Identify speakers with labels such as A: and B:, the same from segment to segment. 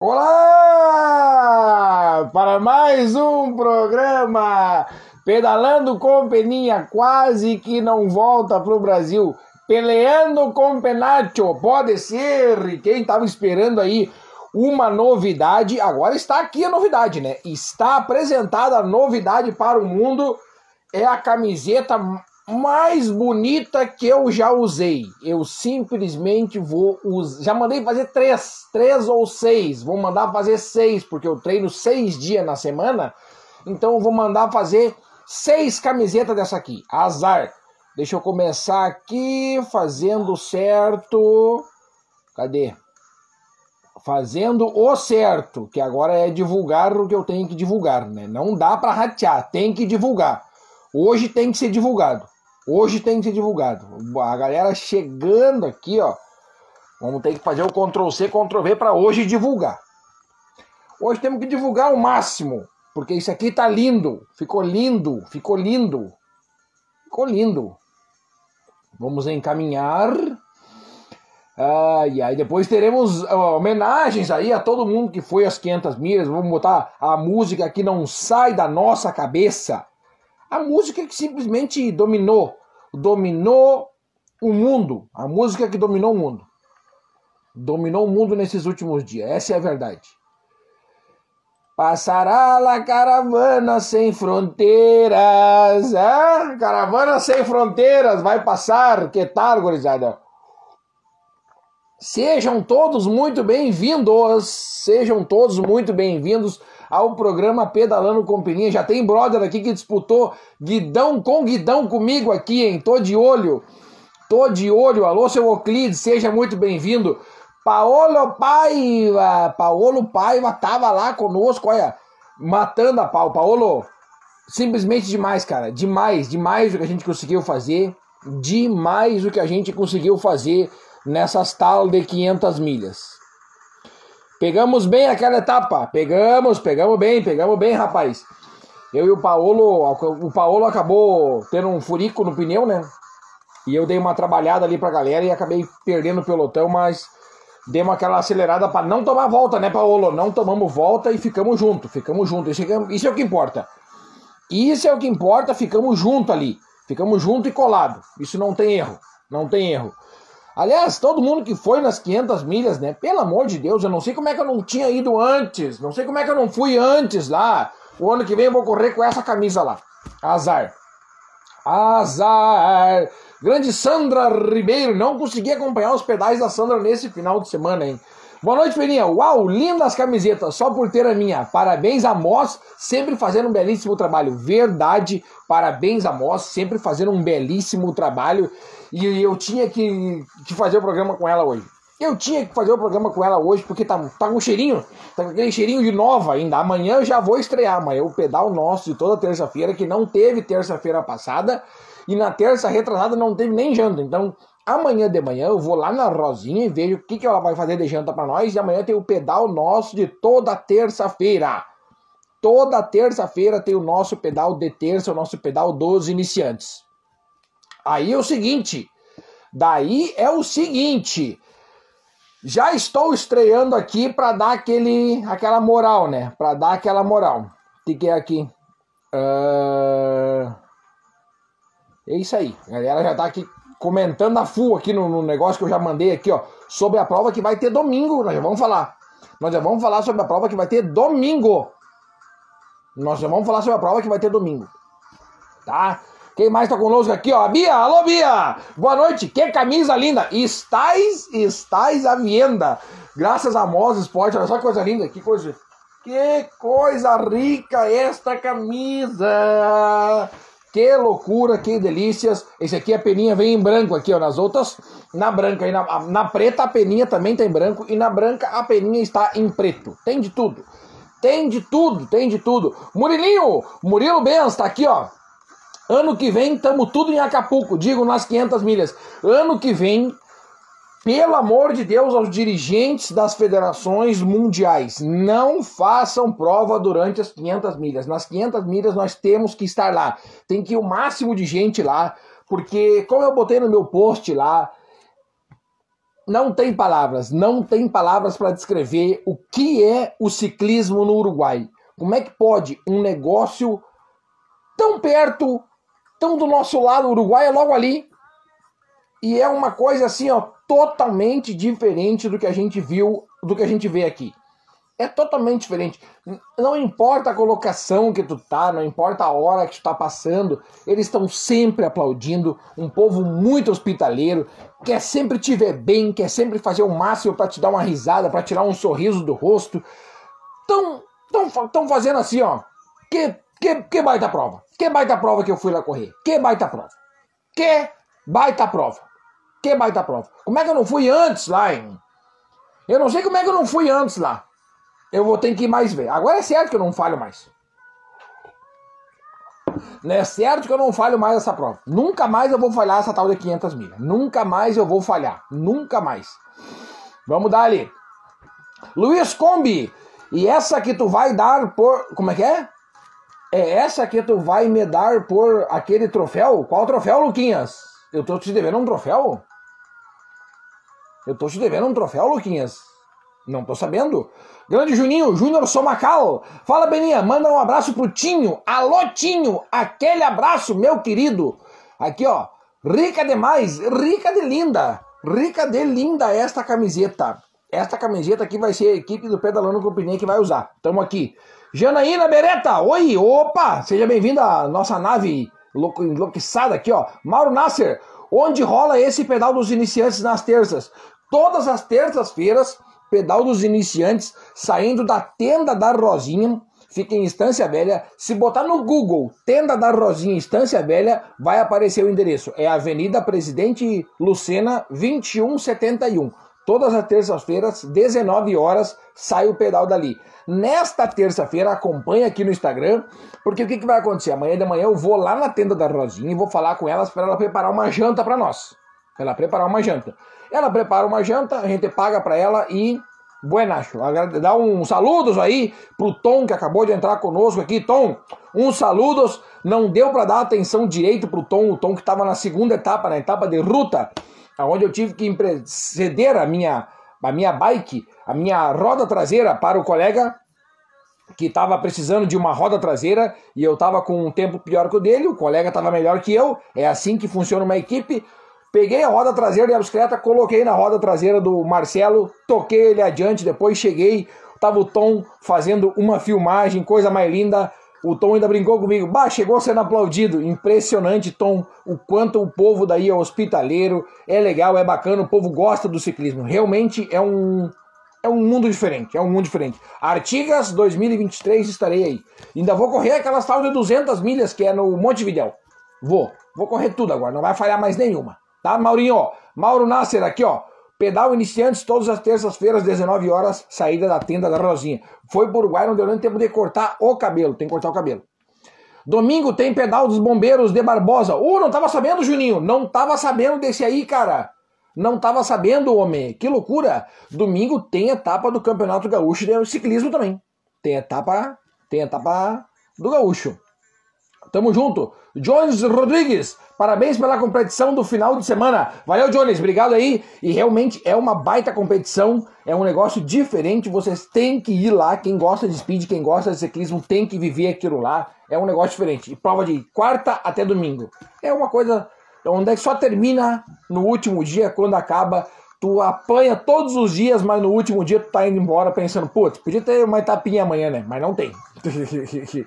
A: Olá! Para mais um programa Pedalando com Peninha, quase que não volta pro Brasil. Peleando com Penacho, pode ser. Quem estava esperando aí uma novidade, agora está aqui a novidade, né? Está apresentada a novidade para o mundo. É a camiseta mais bonita que eu já usei. Eu simplesmente vou usar. Já mandei fazer três, três ou seis. Vou mandar fazer seis, porque eu treino seis dias na semana. Então eu vou mandar fazer seis camisetas dessa aqui. Azar. Deixa eu começar aqui fazendo certo. Cadê? Fazendo o certo, que agora é divulgar o que eu tenho que divulgar, né? Não dá para ratear, tem que divulgar. Hoje tem que ser divulgado. Hoje tem que ser divulgado. A galera chegando aqui, ó. Vamos ter que fazer o Ctrl C, Ctrl V para hoje divulgar. Hoje temos que divulgar o máximo, porque isso aqui tá lindo. Ficou lindo, ficou lindo. Ficou lindo. Vamos encaminhar. Ah, e aí depois teremos homenagens aí a todo mundo que foi às 500 milhas. Vamos botar a música que não sai da nossa cabeça. A música que simplesmente dominou, dominou o mundo. A música que dominou o mundo. Dominou o mundo nesses últimos dias. Essa é a verdade. Passará la caravana sem fronteiras. Ah, caravana sem fronteiras vai passar. Que tal, gurizada? Sejam todos muito bem-vindos. Sejam todos muito bem-vindos ao programa Pedalando com Peninha. Já tem brother aqui que disputou guidão com guidão comigo aqui, hein? Tô de olho. Tô de olho. Alô, seu Euclides, seja muito bem-vindo. Paolo Paiva, Paolo Paiva tava lá conosco, olha, matando a pau. Paolo, simplesmente demais, cara. Demais, demais o que a gente conseguiu fazer. Demais o que a gente conseguiu fazer nessas tal de 500 milhas. Pegamos bem aquela etapa. Pegamos, pegamos bem, pegamos bem, rapaz. Eu e o Paulo, o Paulo acabou tendo um furico no pneu, né? E eu dei uma trabalhada ali pra galera e acabei perdendo o pelotão, mas demos aquela acelerada para não tomar volta, né, Paulo? Não tomamos volta e ficamos juntos, ficamos juntos. Isso é, isso é o que importa. Isso é o que importa, ficamos juntos ali. Ficamos junto e colado. Isso não tem erro. Não tem erro. Aliás, todo mundo que foi nas 500 milhas, né? Pelo amor de Deus, eu não sei como é que eu não tinha ido antes. Não sei como é que eu não fui antes lá. O ano que vem eu vou correr com essa camisa lá. Azar. Azar. Grande Sandra Ribeiro. Não consegui acompanhar os pedais da Sandra nesse final de semana, hein? Boa noite, Peninha. Uau, lindas camisetas, só por ter a minha. Parabéns a Moss, sempre fazendo um belíssimo trabalho. Verdade, parabéns a Moss, sempre fazendo um belíssimo trabalho. E eu tinha que, que fazer o programa com ela hoje. Eu tinha que fazer o programa com ela hoje, porque tá, tá com cheirinho, tá com aquele cheirinho de nova ainda. Amanhã eu já vou estrear, amanhã o pedal nosso de toda terça-feira, que não teve terça-feira passada, e na terça retrasada não teve nem janta. Então, amanhã de manhã eu vou lá na Rosinha e vejo o que, que ela vai fazer de janta para nós, e amanhã tem o pedal nosso de toda terça-feira. Toda terça-feira tem o nosso pedal de terça, o nosso pedal dos iniciantes. Aí é o seguinte, daí é o seguinte, já estou estreando aqui para dar aquele, aquela moral, né? Para dar aquela moral. O que é aqui? Uh... É isso aí. A galera já tá aqui comentando a full aqui no, no, negócio que eu já mandei aqui, ó, sobre a prova que vai ter domingo. Nós já vamos falar. Nós já vamos falar sobre a prova que vai ter domingo. Nós já vamos falar sobre a prova que vai ter domingo. Tá? Quem mais tá conosco aqui, ó? Bia, alô Bia! Boa noite, que camisa linda! Estais, estais à venda. Graças a Moz Sport, olha só que coisa linda, que coisa. Que coisa rica esta camisa! Que loucura, que delícias. Esse aqui a peninha vem em branco aqui, ó. Nas outras, na branca. E na, na preta a peninha também tem branco. E na branca a peninha está em preto. Tem de tudo. Tem de tudo, tem de tudo. Murilinho, Murilo Benz tá aqui, ó. Ano que vem estamos tudo em Acapulco, digo nas 500 milhas. Ano que vem, pelo amor de Deus, aos dirigentes das federações mundiais, não façam prova durante as 500 milhas. Nas 500 milhas nós temos que estar lá. Tem que ir o máximo de gente lá, porque como eu botei no meu post lá, não tem palavras, não tem palavras para descrever o que é o ciclismo no Uruguai. Como é que pode um negócio tão perto, tão do nosso lado, o Uruguai é logo ali, e é uma coisa assim, ó, totalmente diferente do que a gente viu, do que a gente vê aqui. É totalmente diferente. Não importa a colocação que tu tá, não importa a hora que tu tá passando, eles estão sempre aplaudindo. Um povo muito hospitaleiro, quer sempre te ver bem, quer sempre fazer o máximo para te dar uma risada, para tirar um sorriso do rosto. Tão, tão, tão fazendo assim, ó. Que, que, que baita prova. Que baita prova que eu fui lá correr. Que baita prova. Que baita prova. Que baita prova. Como é que eu não fui antes lá, hein? Eu não sei como é que eu não fui antes lá. Eu vou ter que ir mais ver. Agora é certo que eu não falho mais. Não é certo que eu não falho mais essa prova. Nunca mais eu vou falhar essa tal de 500 milhas. Nunca mais eu vou falhar. Nunca mais. Vamos dar ali. Luiz Combi. E essa que tu vai dar por. Como é que é? É essa que tu vai me dar por aquele troféu? Qual troféu, Luquinhas? Eu tô te devendo um troféu? Eu tô te devendo um troféu, Luquinhas? Não tô sabendo. Grande Juninho, Júnior Somacal. Fala, Beninha, manda um abraço pro Tinho. Alô, Tinho, aquele abraço, meu querido. Aqui, ó, rica demais, rica de linda. Rica de linda esta camiseta. Esta camiseta aqui vai ser a equipe do Pedalando com Pneu que vai usar. Tamo aqui. Janaína Beretta, oi, opa, seja bem-vinda à nossa nave enlouqueçada aqui, ó. Mauro Nasser, onde rola esse pedal dos iniciantes nas terças? Todas as terças-feiras pedal dos iniciantes, saindo da tenda da Rosinha, fica em Estância Velha. Se botar no Google Tenda da Rosinha Estância Velha, vai aparecer o endereço. É Avenida Presidente Lucena 2171. Todas as terças-feiras, 19 horas, sai o pedal dali. Nesta terça-feira, acompanha aqui no Instagram, porque o que, que vai acontecer? Amanhã de manhã eu vou lá na tenda da Rosinha e vou falar com elas para ela preparar uma janta para nós. Ela preparar uma janta. Ela prepara uma janta, a gente paga para ela e buenacho. Dá um saludos aí pro Tom que acabou de entrar conosco aqui. Tom, uns saludos. Não deu para dar atenção direito pro Tom, o Tom que estava na segunda etapa, na etapa de ruta, onde eu tive que ceder a minha, a minha bike, a minha roda traseira para o colega que estava precisando de uma roda traseira e eu estava com um tempo pior que o dele, o colega estava melhor que eu. É assim que funciona uma equipe. Peguei a roda traseira da bicicleta, coloquei na roda traseira do Marcelo, toquei ele adiante, depois cheguei, tava o Tom fazendo uma filmagem, coisa mais linda. O Tom ainda brincou comigo, bah, chegou sendo aplaudido. Impressionante, Tom, o quanto o povo daí é hospitaleiro, é legal, é bacana, o povo gosta do ciclismo. Realmente é um é um mundo diferente, é um mundo diferente. Artigas 2023 estarei aí. Ainda vou correr aquelas tal de 200 milhas que é no Montevidéu. Vou, vou correr tudo agora, não vai falhar mais nenhuma. Tá, Maurinho? Ó, Mauro Nasser aqui, ó. Pedal iniciantes todas as terças-feiras, 19 horas, saída da tenda da Rosinha. Foi pro Uruguai, não deu nem tempo de cortar o cabelo. Tem que cortar o cabelo. Domingo tem pedal dos bombeiros de Barbosa. Uh, não tava sabendo, Juninho? Não tava sabendo desse aí, cara. Não tava sabendo, homem. Que loucura. Domingo tem etapa do Campeonato Gaúcho de ciclismo também. Tem etapa, tem etapa do Gaúcho. Tamo junto. Jones Rodrigues, parabéns pela competição do final de semana. Valeu, Jones, obrigado aí. E realmente é uma baita competição, é um negócio diferente. Vocês têm que ir lá. Quem gosta de speed, quem gosta de ciclismo, tem que viver aquilo lá. É um negócio diferente. E prova de quarta até domingo. É uma coisa onde é que só termina no último dia, quando acaba. Tu apanha todos os dias, mas no último dia tu tá indo embora pensando, putz, podia ter uma etapinha amanhã, né? Mas não tem.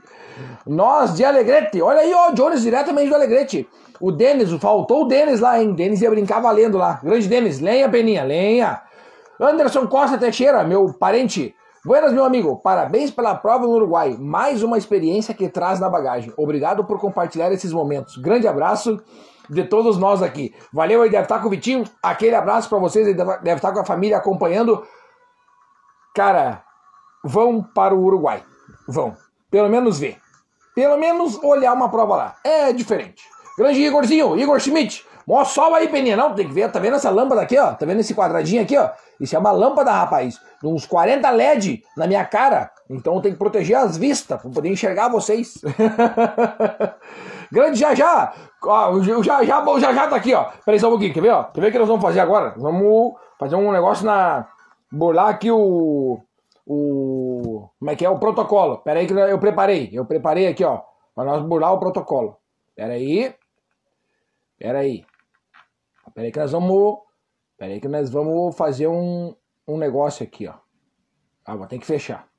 A: Nós de Alegrete, olha aí, ó, Jones diretamente do Alegrete. O Denis, faltou o Denis lá, hein? Denis ia brincar valendo lá. Grande Denis, lenha, Peninha, lenha. Anderson Costa Teixeira, meu parente. Buenas, meu amigo. Parabéns pela prova no Uruguai. Mais uma experiência que traz na bagagem. Obrigado por compartilhar esses momentos. Grande abraço de todos nós aqui. Valeu aí, deve estar com o Vitinho. Aquele abraço para vocês, ele deve estar com a família acompanhando. Cara, vão para o Uruguai. Vão. Pelo menos ver. Pelo menos olhar uma prova lá. É diferente. Grande Igorzinho, Igor Schmidt. Mostra sol aí, Peninha. Não, tem que ver. Tá vendo essa lâmpada aqui, ó? Tá vendo esse quadradinho aqui, ó? Isso é uma lâmpada, rapaz. Uns 40 LED na minha cara. Então tem que proteger as vistas para poder enxergar vocês. Grande já já. Ó, já, já, já, já tá aqui, ó. Peraí só um pouquinho, quer ver, ó? Quer ver o que nós vamos fazer agora? Vamos fazer um negócio na... Burlar aqui o... O... Como é que é? O protocolo. Peraí que eu preparei. Eu preparei aqui, ó. Pra nós burlar o protocolo. Peraí. Peraí. Peraí que nós vamos... Peraí que nós vamos fazer um, um negócio aqui, ó. Ah, vou ter que fechar.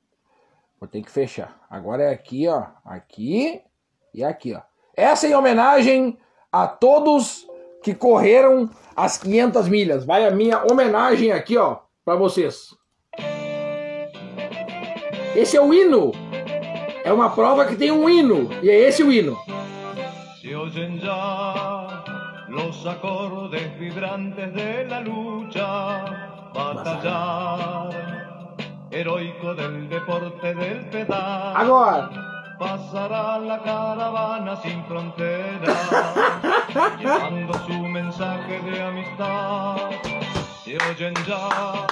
A: Vou ter que fechar. Agora é aqui, ó. Aqui e aqui, ó. Essa é em homenagem a todos que correram as 500 milhas. Vai a minha homenagem aqui, ó, para vocês. Esse é o hino. É uma prova que tem um hino. E é esse o hino. Se oyen ya los acordes vibrantes de la lucha, batallar, heroico del deporte del pedal. Agora. Pasará la caravana sin frontera, llevando su mensaje de amistad. Se oyen ya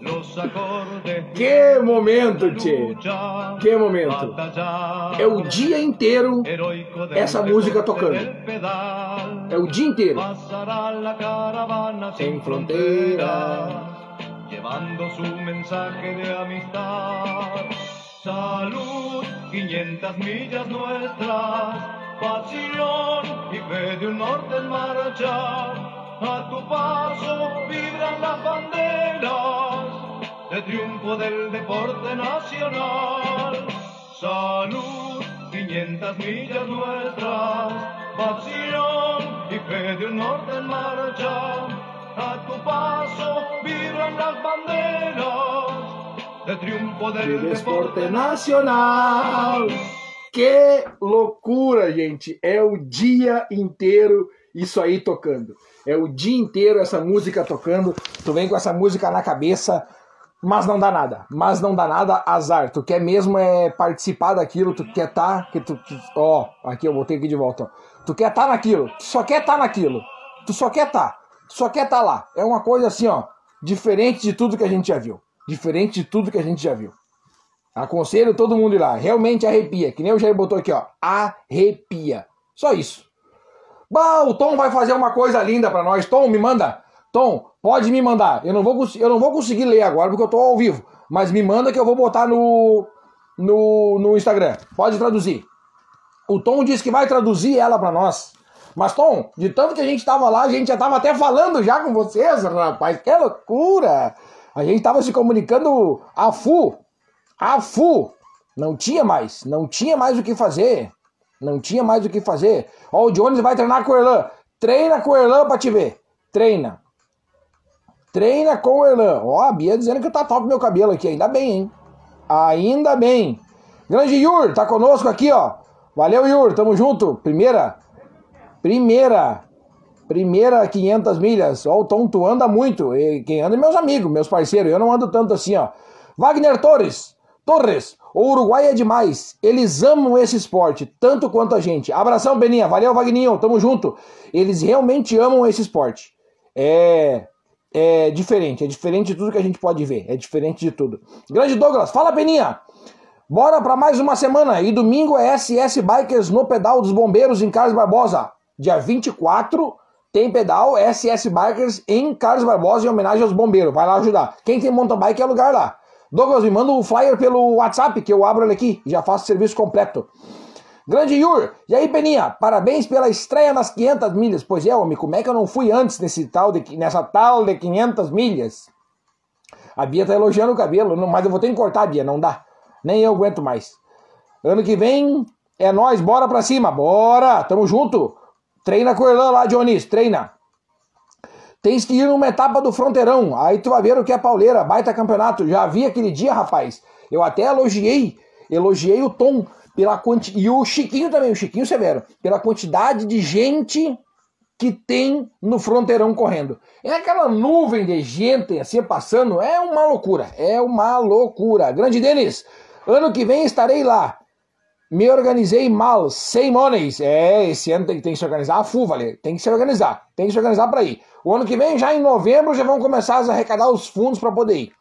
A: los acordes. Que momento, Tchê! Que momento! É o dia inteiro essa música tocando. É o dia inteiro. Sem fronteira, llevando su mensaje de amistad. Salud, 500 millas nuestras, pasión y fe de un norte en marcha. A tu paso vibran las banderas de triunfo del deporte nacional. Salud, 500 millas nuestras, pasión y fe de un norte en marcha. A tu paso vibran las banderas de triunfo del de desporte nacional. Que loucura, gente! É o dia inteiro isso aí tocando. É o dia inteiro essa música tocando. Tu vem com essa música na cabeça, mas não dá nada. Mas não dá nada, azar. Tu quer mesmo é participar daquilo, tu quer tá, que tu, tu ó, aqui eu voltei aqui de volta. Ó. Tu quer tá naquilo, tu só quer tá naquilo. Tu só quer tá, só quer tá lá. É uma coisa assim, ó, diferente de tudo que a gente já viu diferente de tudo que a gente já viu. Aconselho todo mundo ir lá. Realmente arrepia. Que nem o Jair botou aqui, ó. Arrepia. Só isso. Bah, o Tom vai fazer uma coisa linda para nós. Tom, me manda. Tom, pode me mandar. Eu não vou, eu não vou conseguir ler agora porque eu tô ao vivo. Mas me manda que eu vou botar no, no, no Instagram. Pode traduzir. O Tom disse que vai traduzir ela para nós. Mas, Tom, de tanto que a gente tava lá, a gente já tava até falando já com vocês, rapaz. Que loucura! A gente estava se comunicando a fu, a fu. Não tinha mais, não tinha mais o que fazer. Não tinha mais o que fazer. Ó, o Jones vai treinar com o Erlan. Treina com o Erlan pra te ver. Treina. Treina com o Erlan. Ó, a Bia dizendo que tá top meu cabelo aqui. Ainda bem, hein? Ainda bem. Grande Yur, tá conosco aqui, ó. Valeu, Yur. Tamo junto. Primeira. Primeira. Primeira 500 milhas. Ó, o Tom, tu anda muito. E quem anda é meus amigos, meus parceiros. Eu não ando tanto assim, ó. Wagner Torres. Torres. O Uruguai é demais. Eles amam esse esporte, tanto quanto a gente. Abração, Beninha. Valeu, Wagninho. Tamo junto. Eles realmente amam esse esporte. É. É diferente. É diferente de tudo que a gente pode ver. É diferente de tudo. Grande Douglas. Fala, Beninha. Bora para mais uma semana. E domingo é SS Bikers no Pedal dos Bombeiros em Carlos Barbosa. Dia 24 tem pedal SS Bikers em Carlos Barbosa em homenagem aos bombeiros. Vai lá ajudar. Quem tem mountain bike é lugar lá. Douglas, me manda o um flyer pelo WhatsApp que eu abro ele aqui e já faço serviço completo. Grande Yur, e aí Peninha, parabéns pela estreia nas 500 milhas. Pois é, homem, como é que eu não fui antes nesse tal de, nessa tal de 500 milhas? A Bia tá elogiando o cabelo, mas eu vou ter que cortar, Bia, não dá. Nem eu aguento mais. Ano que vem é nós, bora pra cima, bora, tamo junto. Treina com o Erlan lá, Dionísio, treina. Tens que ir numa etapa do fronteirão, aí tu vai ver o que é pauleira, baita campeonato. Já vi aquele dia, rapaz. Eu até elogiei, elogiei o Tom pela quanti... e o Chiquinho também, o Chiquinho Severo, pela quantidade de gente que tem no fronteirão correndo. É aquela nuvem de gente assim passando, é uma loucura, é uma loucura. Grande Denis, ano que vem estarei lá. Me organizei mal, sem monies. É, esse ano tem, tem que se organizar a full, vale. Tem que se organizar. Tem que se organizar para ir. O ano que vem, já em novembro, já vão começar a arrecadar os fundos para poder ir.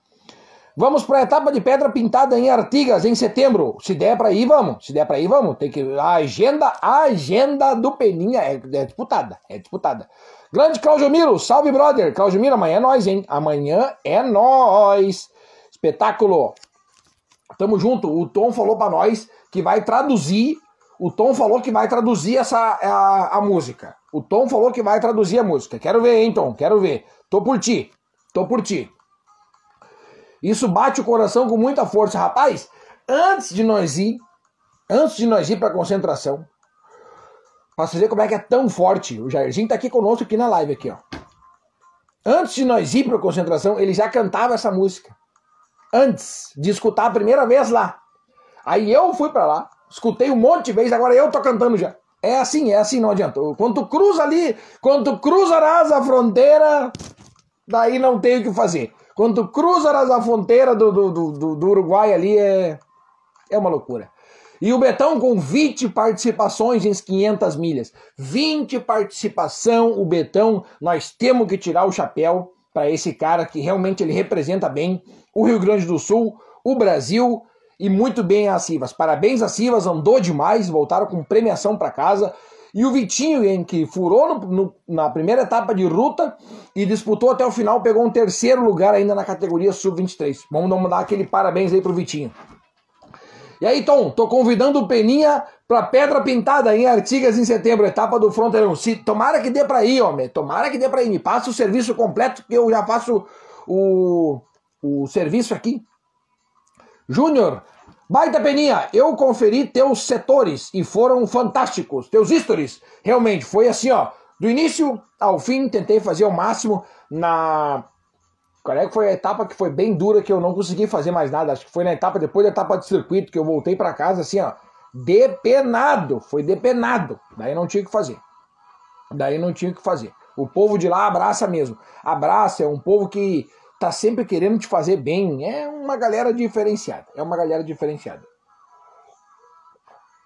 A: Vamos para a etapa de pedra pintada em Artigas em setembro. Se der para ir, vamos. Se der para ir, vamos. Tem que a agenda, a agenda do Peninha é, é disputada, é disputada. Grande Claudio Miro, salve brother. Claudio Miro, amanhã é nós, hein? Amanhã é nós. Espetáculo. Tamo junto. O Tom falou para nós que vai traduzir. O Tom falou que vai traduzir essa a, a música. O Tom falou que vai traduzir a música. Quero ver, hein, Tom? Quero ver. Tô por ti. Tô por ti. Isso bate o coração com muita força. Rapaz, antes de nós ir, antes de nós ir para concentração, para você ver como é que é tão forte, o Jairzinho tá aqui conosco aqui na live aqui, ó. Antes de nós ir para concentração, ele já cantava essa música. Antes de escutar a primeira vez lá. Aí eu fui para lá, escutei um monte de vezes, agora eu tô cantando já. É assim, é assim, não adianta. Quando tu cruza ali, quando tu cruzarás a fronteira, daí não tem o que fazer. Quando cruzas a fronteira do, do, do, do Uruguai ali é, é uma loucura. E o Betão com 20 participações em 500 milhas. 20 participação, o Betão, nós temos que tirar o chapéu para esse cara que realmente ele representa bem o Rio Grande do Sul, o Brasil e muito bem a Sivas. Parabéns a Sivas, andou demais, voltaram com premiação para casa. E o Vitinho, em que furou no, no, na primeira etapa de ruta e disputou até o final, pegou um terceiro lugar ainda na categoria sub-23. Vamos dar aquele parabéns aí pro Vitinho. E aí, Tom, tô convidando o Peninha pra Pedra Pintada em Artigas em setembro, etapa do Fronteirão. Se, tomara que dê pra ir, homem. Tomara que dê pra ir. Me passa o serviço completo que eu já faço o, o serviço aqui. Júnior, Baita Peninha, eu conferi teus setores e foram fantásticos. Teus stories, realmente, foi assim, ó. Do início ao fim, tentei fazer o máximo na. Qual é que foi a etapa que foi bem dura que eu não consegui fazer mais nada? Acho que foi na etapa, depois da etapa de circuito, que eu voltei para casa assim, ó. Depenado, foi depenado. Daí não tinha que fazer. Daí não tinha que fazer. O povo de lá abraça mesmo. Abraça, é um povo que tá sempre querendo te fazer bem. É uma galera diferenciada. É uma galera diferenciada.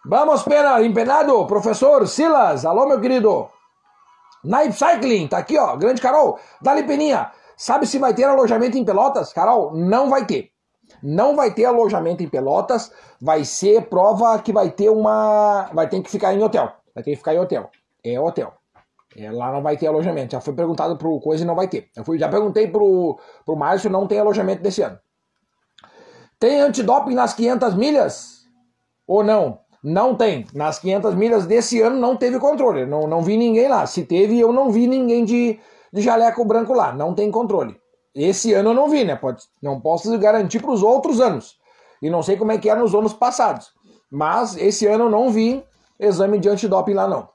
A: Vamos, pena, empenado, professor Silas. Alô, meu querido. Naip Cycling, tá aqui, ó. Grande Carol. Dali Peninha. Sabe se vai ter alojamento em Pelotas? Carol, não vai ter. Não vai ter alojamento em Pelotas. Vai ser prova que vai ter uma. Vai ter que ficar em hotel. Vai ter que ficar em hotel. É hotel. É, lá não vai ter alojamento. Já foi perguntado pro Coisa e não vai ter. Eu fui, já perguntei pro, pro Márcio, não tem alojamento desse ano. Tem antidoping nas 500 milhas? Ou não? Não tem. Nas 500 milhas desse ano não teve controle. Não, não vi ninguém lá. Se teve, eu não vi ninguém de, de jaleco branco lá. Não tem controle. Esse ano eu não vi, né? Pode, não posso garantir para os outros anos. E não sei como é que era nos anos passados. Mas esse ano eu não vi exame de antidoping lá, não.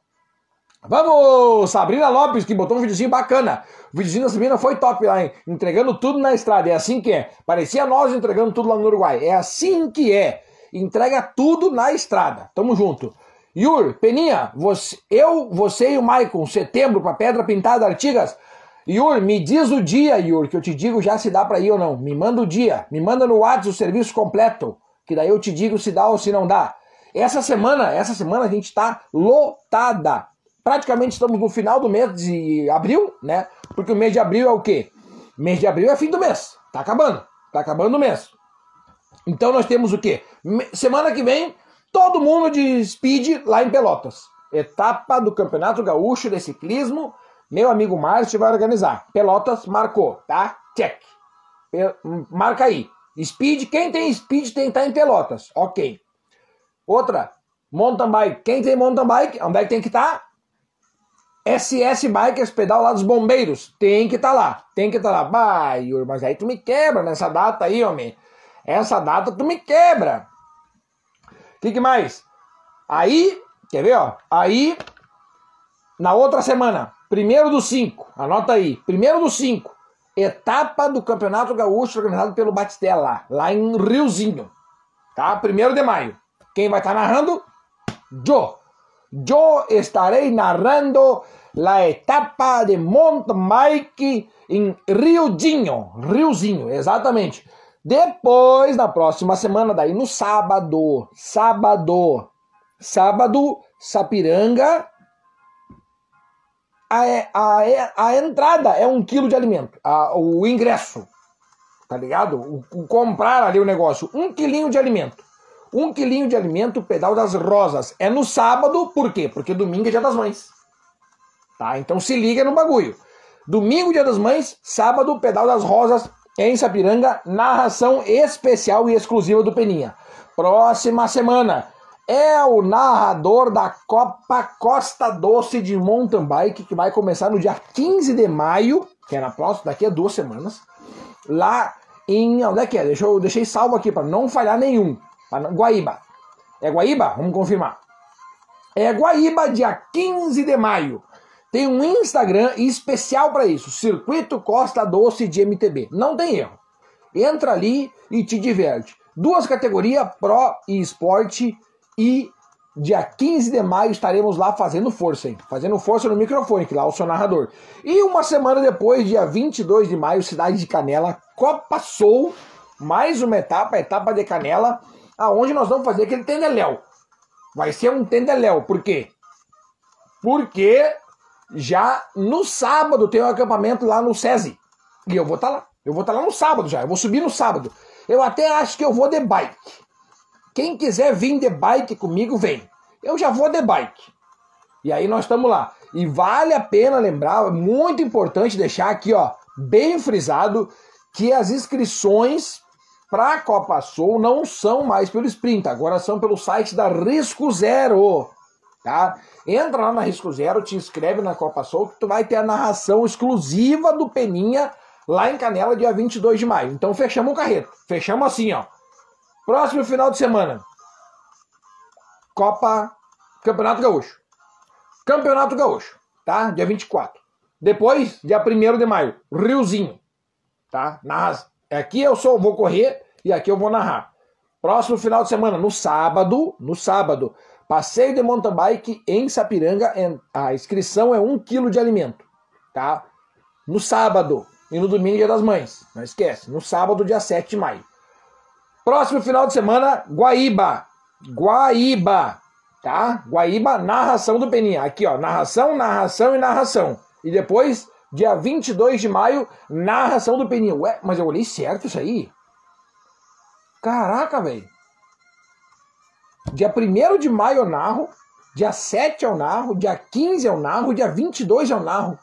A: Vamos! Sabrina Lopes, que botou um videozinho bacana. O videozinho da Sabrina foi top lá, hein? Entregando tudo na estrada. É assim que é. Parecia nós entregando tudo lá no Uruguai. É assim que é. Entrega tudo na estrada. Tamo junto. Yur, Peninha, você, eu, você e o Maicon, setembro para Pedra Pintada Artigas. Yur, me diz o dia, Yur, que eu te digo já se dá para ir ou não. Me manda o dia. Me manda no WhatsApp o serviço completo. Que daí eu te digo se dá ou se não dá. Essa semana, essa semana a gente tá lotada praticamente estamos no final do mês de abril, né? Porque o mês de abril é o quê? Mês de abril é fim do mês. Tá acabando. Tá acabando o mês. Então nós temos o quê? Semana que vem, todo mundo de speed lá em Pelotas. Etapa do Campeonato Gaúcho de Ciclismo. Meu amigo Márcio vai organizar. Pelotas marcou, tá? Check. Marca aí. Speed, quem tem speed tem que estar em Pelotas. Ok. Outra, mountain bike. Quem tem mountain bike, onde é que tem que estar? SS Bikers, pedal lá dos bombeiros. Tem que estar tá lá. Tem que estar tá lá. Bah, Yuri, mas aí tu me quebra nessa data aí, homem. Essa data tu me quebra. O que, que mais? Aí, quer ver, ó? Aí, na outra semana, primeiro dos cinco, anota aí, primeiro dos cinco, etapa do Campeonato Gaúcho organizado pelo Batistella, lá em Riozinho. Tá? Primeiro de maio. Quem vai estar tá narrando? Joe. Yo estaré narrando la etapa de mountain bike em Riozinho, Riozinho, exatamente. Depois, na próxima semana, daí no sábado, sábado, sábado, Sapiranga, a, a, a entrada é um quilo de alimento, a, o ingresso, tá ligado? O, o comprar ali o negócio, um quilinho de alimento. Um quilinho de alimento, pedal das rosas. É no sábado, por quê? Porque domingo é dia das mães. Tá? Então se liga no bagulho. Domingo, dia das mães, sábado, pedal das rosas em Sapiranga, narração especial e exclusiva do Peninha. Próxima semana é o narrador da Copa Costa Doce de Mountain Bike, que vai começar no dia 15 de maio, que é na próxima, daqui a duas semanas, lá em. Onde é que é? Deixa eu, deixei salvo aqui para não falhar nenhum. Guaíba. É Guaíba? Vamos confirmar. É Guaíba, dia 15 de maio. Tem um Instagram especial para isso, Circuito Costa Doce de MTB. Não tem erro. Entra ali e te diverte. Duas categorias, Pro e Esporte. E dia 15 de maio estaremos lá fazendo força, hein? Fazendo força no microfone, que lá é o seu narrador. E uma semana depois, dia 22 de maio, cidade de Canela, Copa Soul. Mais uma etapa, etapa de Canela, aonde nós vamos fazer aquele tendeléu. Vai ser um tendeléu. Por quê? Porque já no sábado tem um acampamento lá no SESI. E eu vou estar tá lá. Eu vou estar tá lá no sábado já. Eu vou subir no sábado. Eu até acho que eu vou de bike. Quem quiser vir de bike comigo, vem. Eu já vou de bike. E aí nós estamos lá. E vale a pena lembrar, é muito importante deixar aqui, ó, bem frisado, que as inscrições para a Copa Soul não são mais pelo Sprint, agora são pelo site da Risco Zero tá? Entra lá na Risco Zero, te inscreve na Copa Soul, que tu vai ter a narração exclusiva do Peninha lá em Canela, dia 22 de maio. Então fechamos o carreto. Fechamos assim, ó. Próximo final de semana. Copa Campeonato Gaúcho. Campeonato Gaúcho, tá? Dia 24. Depois, dia 1 de maio, Riozinho, tá? Narra... Aqui eu só vou correr e aqui eu vou narrar. Próximo final de semana, no sábado, no sábado, Passeio de mountain bike em Sapiranga, a inscrição é um quilo de alimento, tá? No sábado e no domingo, dia das mães. Não esquece, no sábado, dia 7 de maio. Próximo final de semana, Guaíba. Guaíba, tá? Guaíba, narração do Peninha. Aqui, ó, narração, narração e narração. E depois, dia 22 de maio, narração do Peninha. Ué, mas eu olhei certo isso aí? Caraca, velho. Dia 1 de maio eu narro, dia 7 eu narro, dia 15 eu narro, dia 22 eu narro.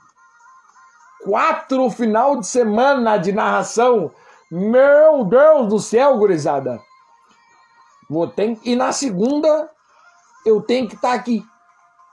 A: Quatro final de semana de narração. Meu Deus do céu, gurizada. Vou ter... E na segunda eu tenho que estar tá aqui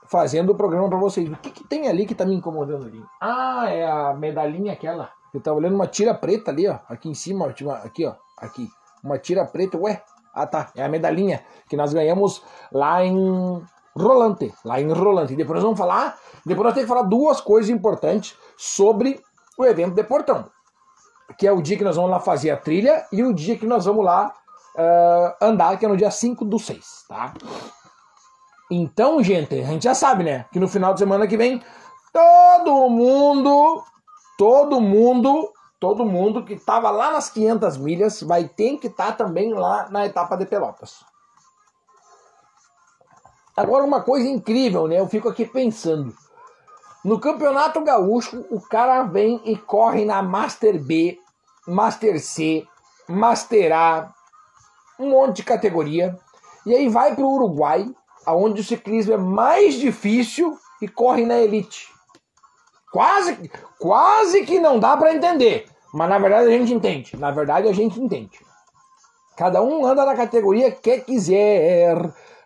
A: fazendo o programa para vocês. O que, que, tem ali que tá me incomodando ali? Ah, é a medalhinha aquela. Eu tava olhando uma tira preta ali, ó. Aqui em cima, aqui, ó. Aqui. Uma tira preta. Ué, ah, tá. É a medalhinha que nós ganhamos lá em Rolante. Lá em Rolante. Depois nós vamos falar. Depois nós temos que falar duas coisas importantes sobre o evento de Portão. Que é o dia que nós vamos lá fazer a trilha e o dia que nós vamos lá uh, andar, que é no dia 5 do 6, tá? Então, gente, a gente já sabe, né? Que no final de semana que vem, todo mundo, todo mundo todo mundo que estava lá nas 500 milhas vai ter que estar tá também lá na etapa de Pelotas. Agora, uma coisa incrível, né? Eu fico aqui pensando. No Campeonato Gaúcho, o cara vem e corre na Master B, Master C, Master A, um monte de categoria. E aí vai para o Uruguai, onde o ciclismo é mais difícil e corre na elite. Quase, quase que não dá para entender. Mas na verdade a gente entende. Na verdade a gente entende. Cada um anda na categoria que quiser.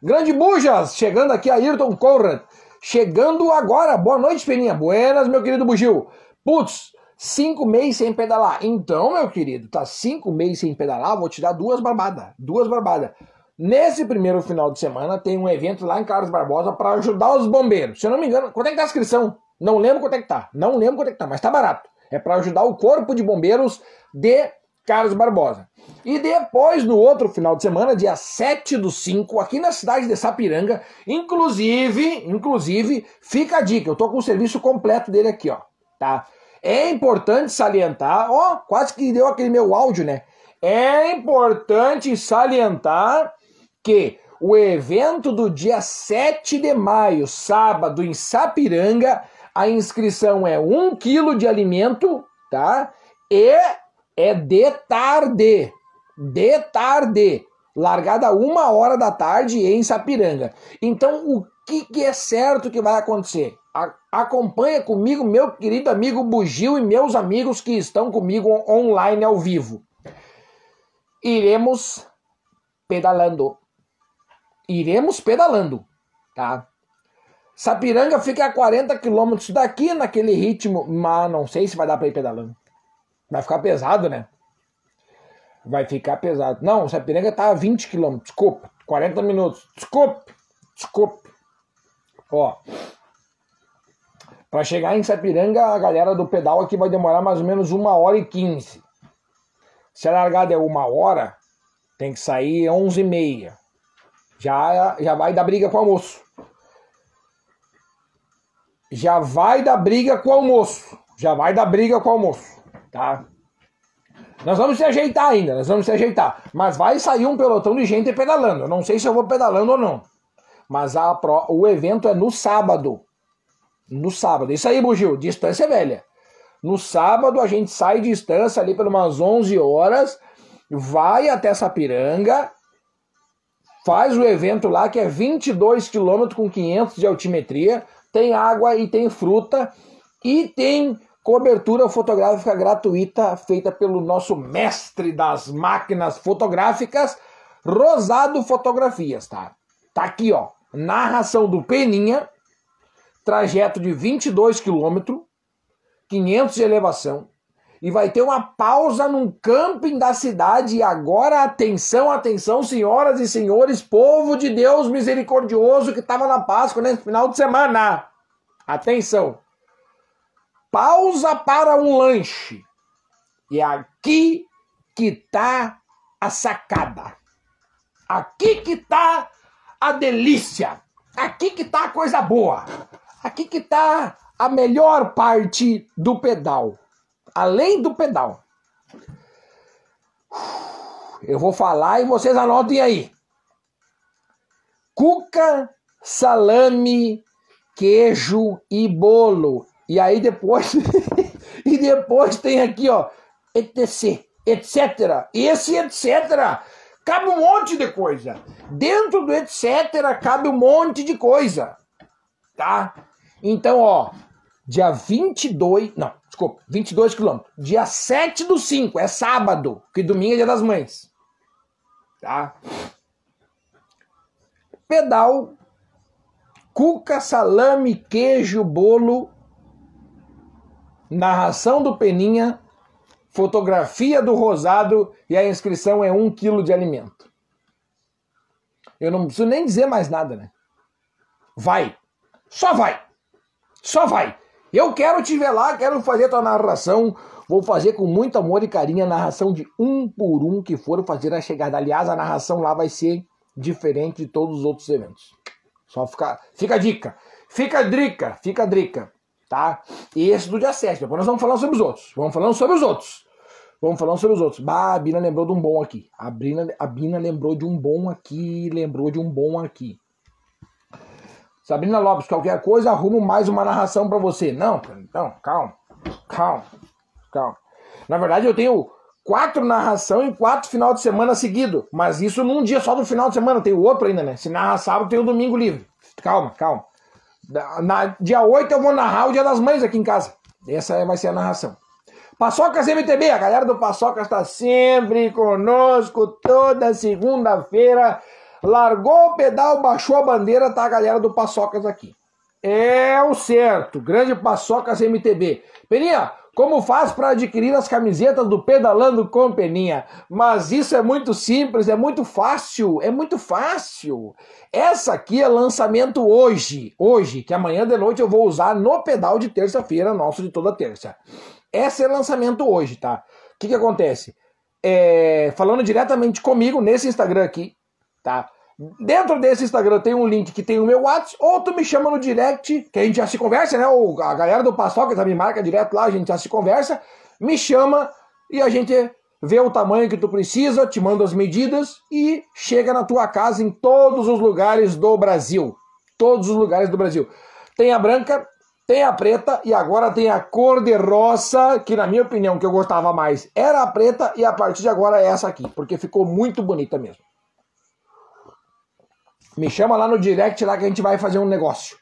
A: Grande Bujas, chegando aqui Ayrton Conrad. Chegando agora. Boa noite, Peninha. Buenas, meu querido Bugil. Putz, cinco meses sem pedalar. Então, meu querido, tá cinco meses sem pedalar, vou te dar duas barbadas. Duas barbadas. Nesse primeiro final de semana tem um evento lá em Carlos Barbosa para ajudar os bombeiros. Se eu não me engano, quanto é que tá a inscrição? Não lembro quanto é que tá. Não lembro quanto é que tá, mas tá barato. É para ajudar o Corpo de Bombeiros de Carlos Barbosa. E depois, no outro final de semana, dia 7 do 5, aqui na cidade de Sapiranga, inclusive, inclusive, fica a dica, eu tô com o serviço completo dele aqui, ó, tá? É importante salientar, ó, quase que deu aquele meu áudio, né? É importante salientar que o evento do dia 7 de maio, sábado, em Sapiranga, a inscrição é um quilo de alimento, tá? E é de tarde. De tarde. Largada uma hora da tarde em Sapiranga. Então, o que, que é certo que vai acontecer? A, acompanha comigo, meu querido amigo Bugio e meus amigos que estão comigo online ao vivo. Iremos pedalando. Iremos pedalando, tá? Sapiranga fica a 40 quilômetros daqui naquele ritmo, mas não sei se vai dar para ir pedalando. Vai ficar pesado, né? Vai ficar pesado. Não, Sapiranga tá a 20 quilômetros. Desculpa. 40 minutos. Desculpe. Desculpe. Ó. Para chegar em Sapiranga, a galera do pedal aqui vai demorar mais ou menos uma hora e 15. Se a largada é uma hora, tem que sair 11 e meia. Já, já vai dar briga com o almoço. Já vai dar briga com o almoço. Já vai dar briga com o almoço tá? Nós vamos se ajeitar ainda, nós vamos se ajeitar. Mas vai sair um pelotão de gente pedalando. Eu não sei se eu vou pedalando ou não. Mas a pro, o evento é no sábado. No sábado. Isso aí, Bugil, distância velha. No sábado a gente sai de distância ali por umas 11 horas, vai até Sapiranga, faz o evento lá que é 22 km com 500 de altimetria, tem água e tem fruta e tem Cobertura fotográfica gratuita feita pelo nosso mestre das máquinas fotográficas, Rosado Fotografias, tá? Tá aqui, ó. Narração do Peninha, trajeto de 22 km, 500 de elevação, e vai ter uma pausa num camping da cidade. E agora, atenção, atenção, senhoras e senhores, povo de Deus misericordioso que estava na Páscoa nesse final de semana. Atenção! pausa para um lanche. E é aqui que tá a sacada. Aqui que tá a delícia. Aqui que tá a coisa boa. Aqui que tá a melhor parte do pedal. Além do pedal. Eu vou falar e vocês anotem aí. Cuca, salame, queijo e bolo e aí depois, e depois tem aqui, ó, etc, etc. Esse etc. Cabe um monte de coisa. Dentro do etc cabe um monte de coisa. Tá? Então, ó, dia 22, não, desculpa, 22 quilômetros. Dia 7 do 5, é sábado, que domingo é dia das mães. Tá? Pedal, cuca, salame, queijo, bolo narração do Peninha, fotografia do Rosado e a inscrição é um quilo de alimento. Eu não preciso nem dizer mais nada, né? Vai. Só vai. Só vai. Eu quero te ver lá, quero fazer tua narração. Vou fazer com muito amor e carinho a narração de um por um que for fazer a chegada. Aliás, a narração lá vai ser diferente de todos os outros eventos. Só fica, fica a dica. Fica a dica, fica a dica tá? E esse do dia 7. Depois nós vamos falar sobre os outros. Vamos falando sobre os outros. Vamos falando sobre os outros. Bah, a Bina lembrou de um bom aqui. A Bina, a Bina lembrou de um bom aqui, lembrou de um bom aqui. Sabrina Lopes, qualquer coisa, arrumo mais uma narração para você. Não, não, calma, calma, calma. Na verdade, eu tenho quatro narração em quatro final de semana seguido. Mas isso num dia só do final de semana. Tem o outro ainda, né? Se narra sábado, tem o domingo livre. Calma, calma. Na, dia 8 eu vou narrar o Dia das Mães aqui em casa. Essa vai ser a narração. Paçocas MTB, a galera do Paçocas está sempre conosco toda segunda-feira. Largou o pedal, baixou a bandeira, tá a galera do Paçocas aqui. É o certo, grande Paçocas MTB. Peninha, como faz para adquirir as camisetas do Pedalando com Peninha? Mas isso é muito simples, é muito fácil, é muito fácil. Essa aqui é lançamento hoje, hoje, que amanhã de noite eu vou usar no pedal de terça-feira, nosso de toda terça. Essa é lançamento hoje, tá? O que, que acontece? É, falando diretamente comigo nesse Instagram aqui, tá? Dentro desse Instagram tem um link que tem o meu WhatsApp, ou tu me chama no direct, que a gente já se conversa, né? Ou a galera do Paçoca já me marca direto lá, a gente já se conversa, me chama e a gente vê o tamanho que tu precisa, te manda as medidas e chega na tua casa em todos os lugares do Brasil. Todos os lugares do Brasil. Tem a branca, Tem a preta e agora tem a cor de roça, que na minha opinião, que eu gostava mais, era a preta e a partir de agora é essa aqui, porque ficou muito bonita mesmo. Me chama lá no direct lá que a gente vai fazer um negócio.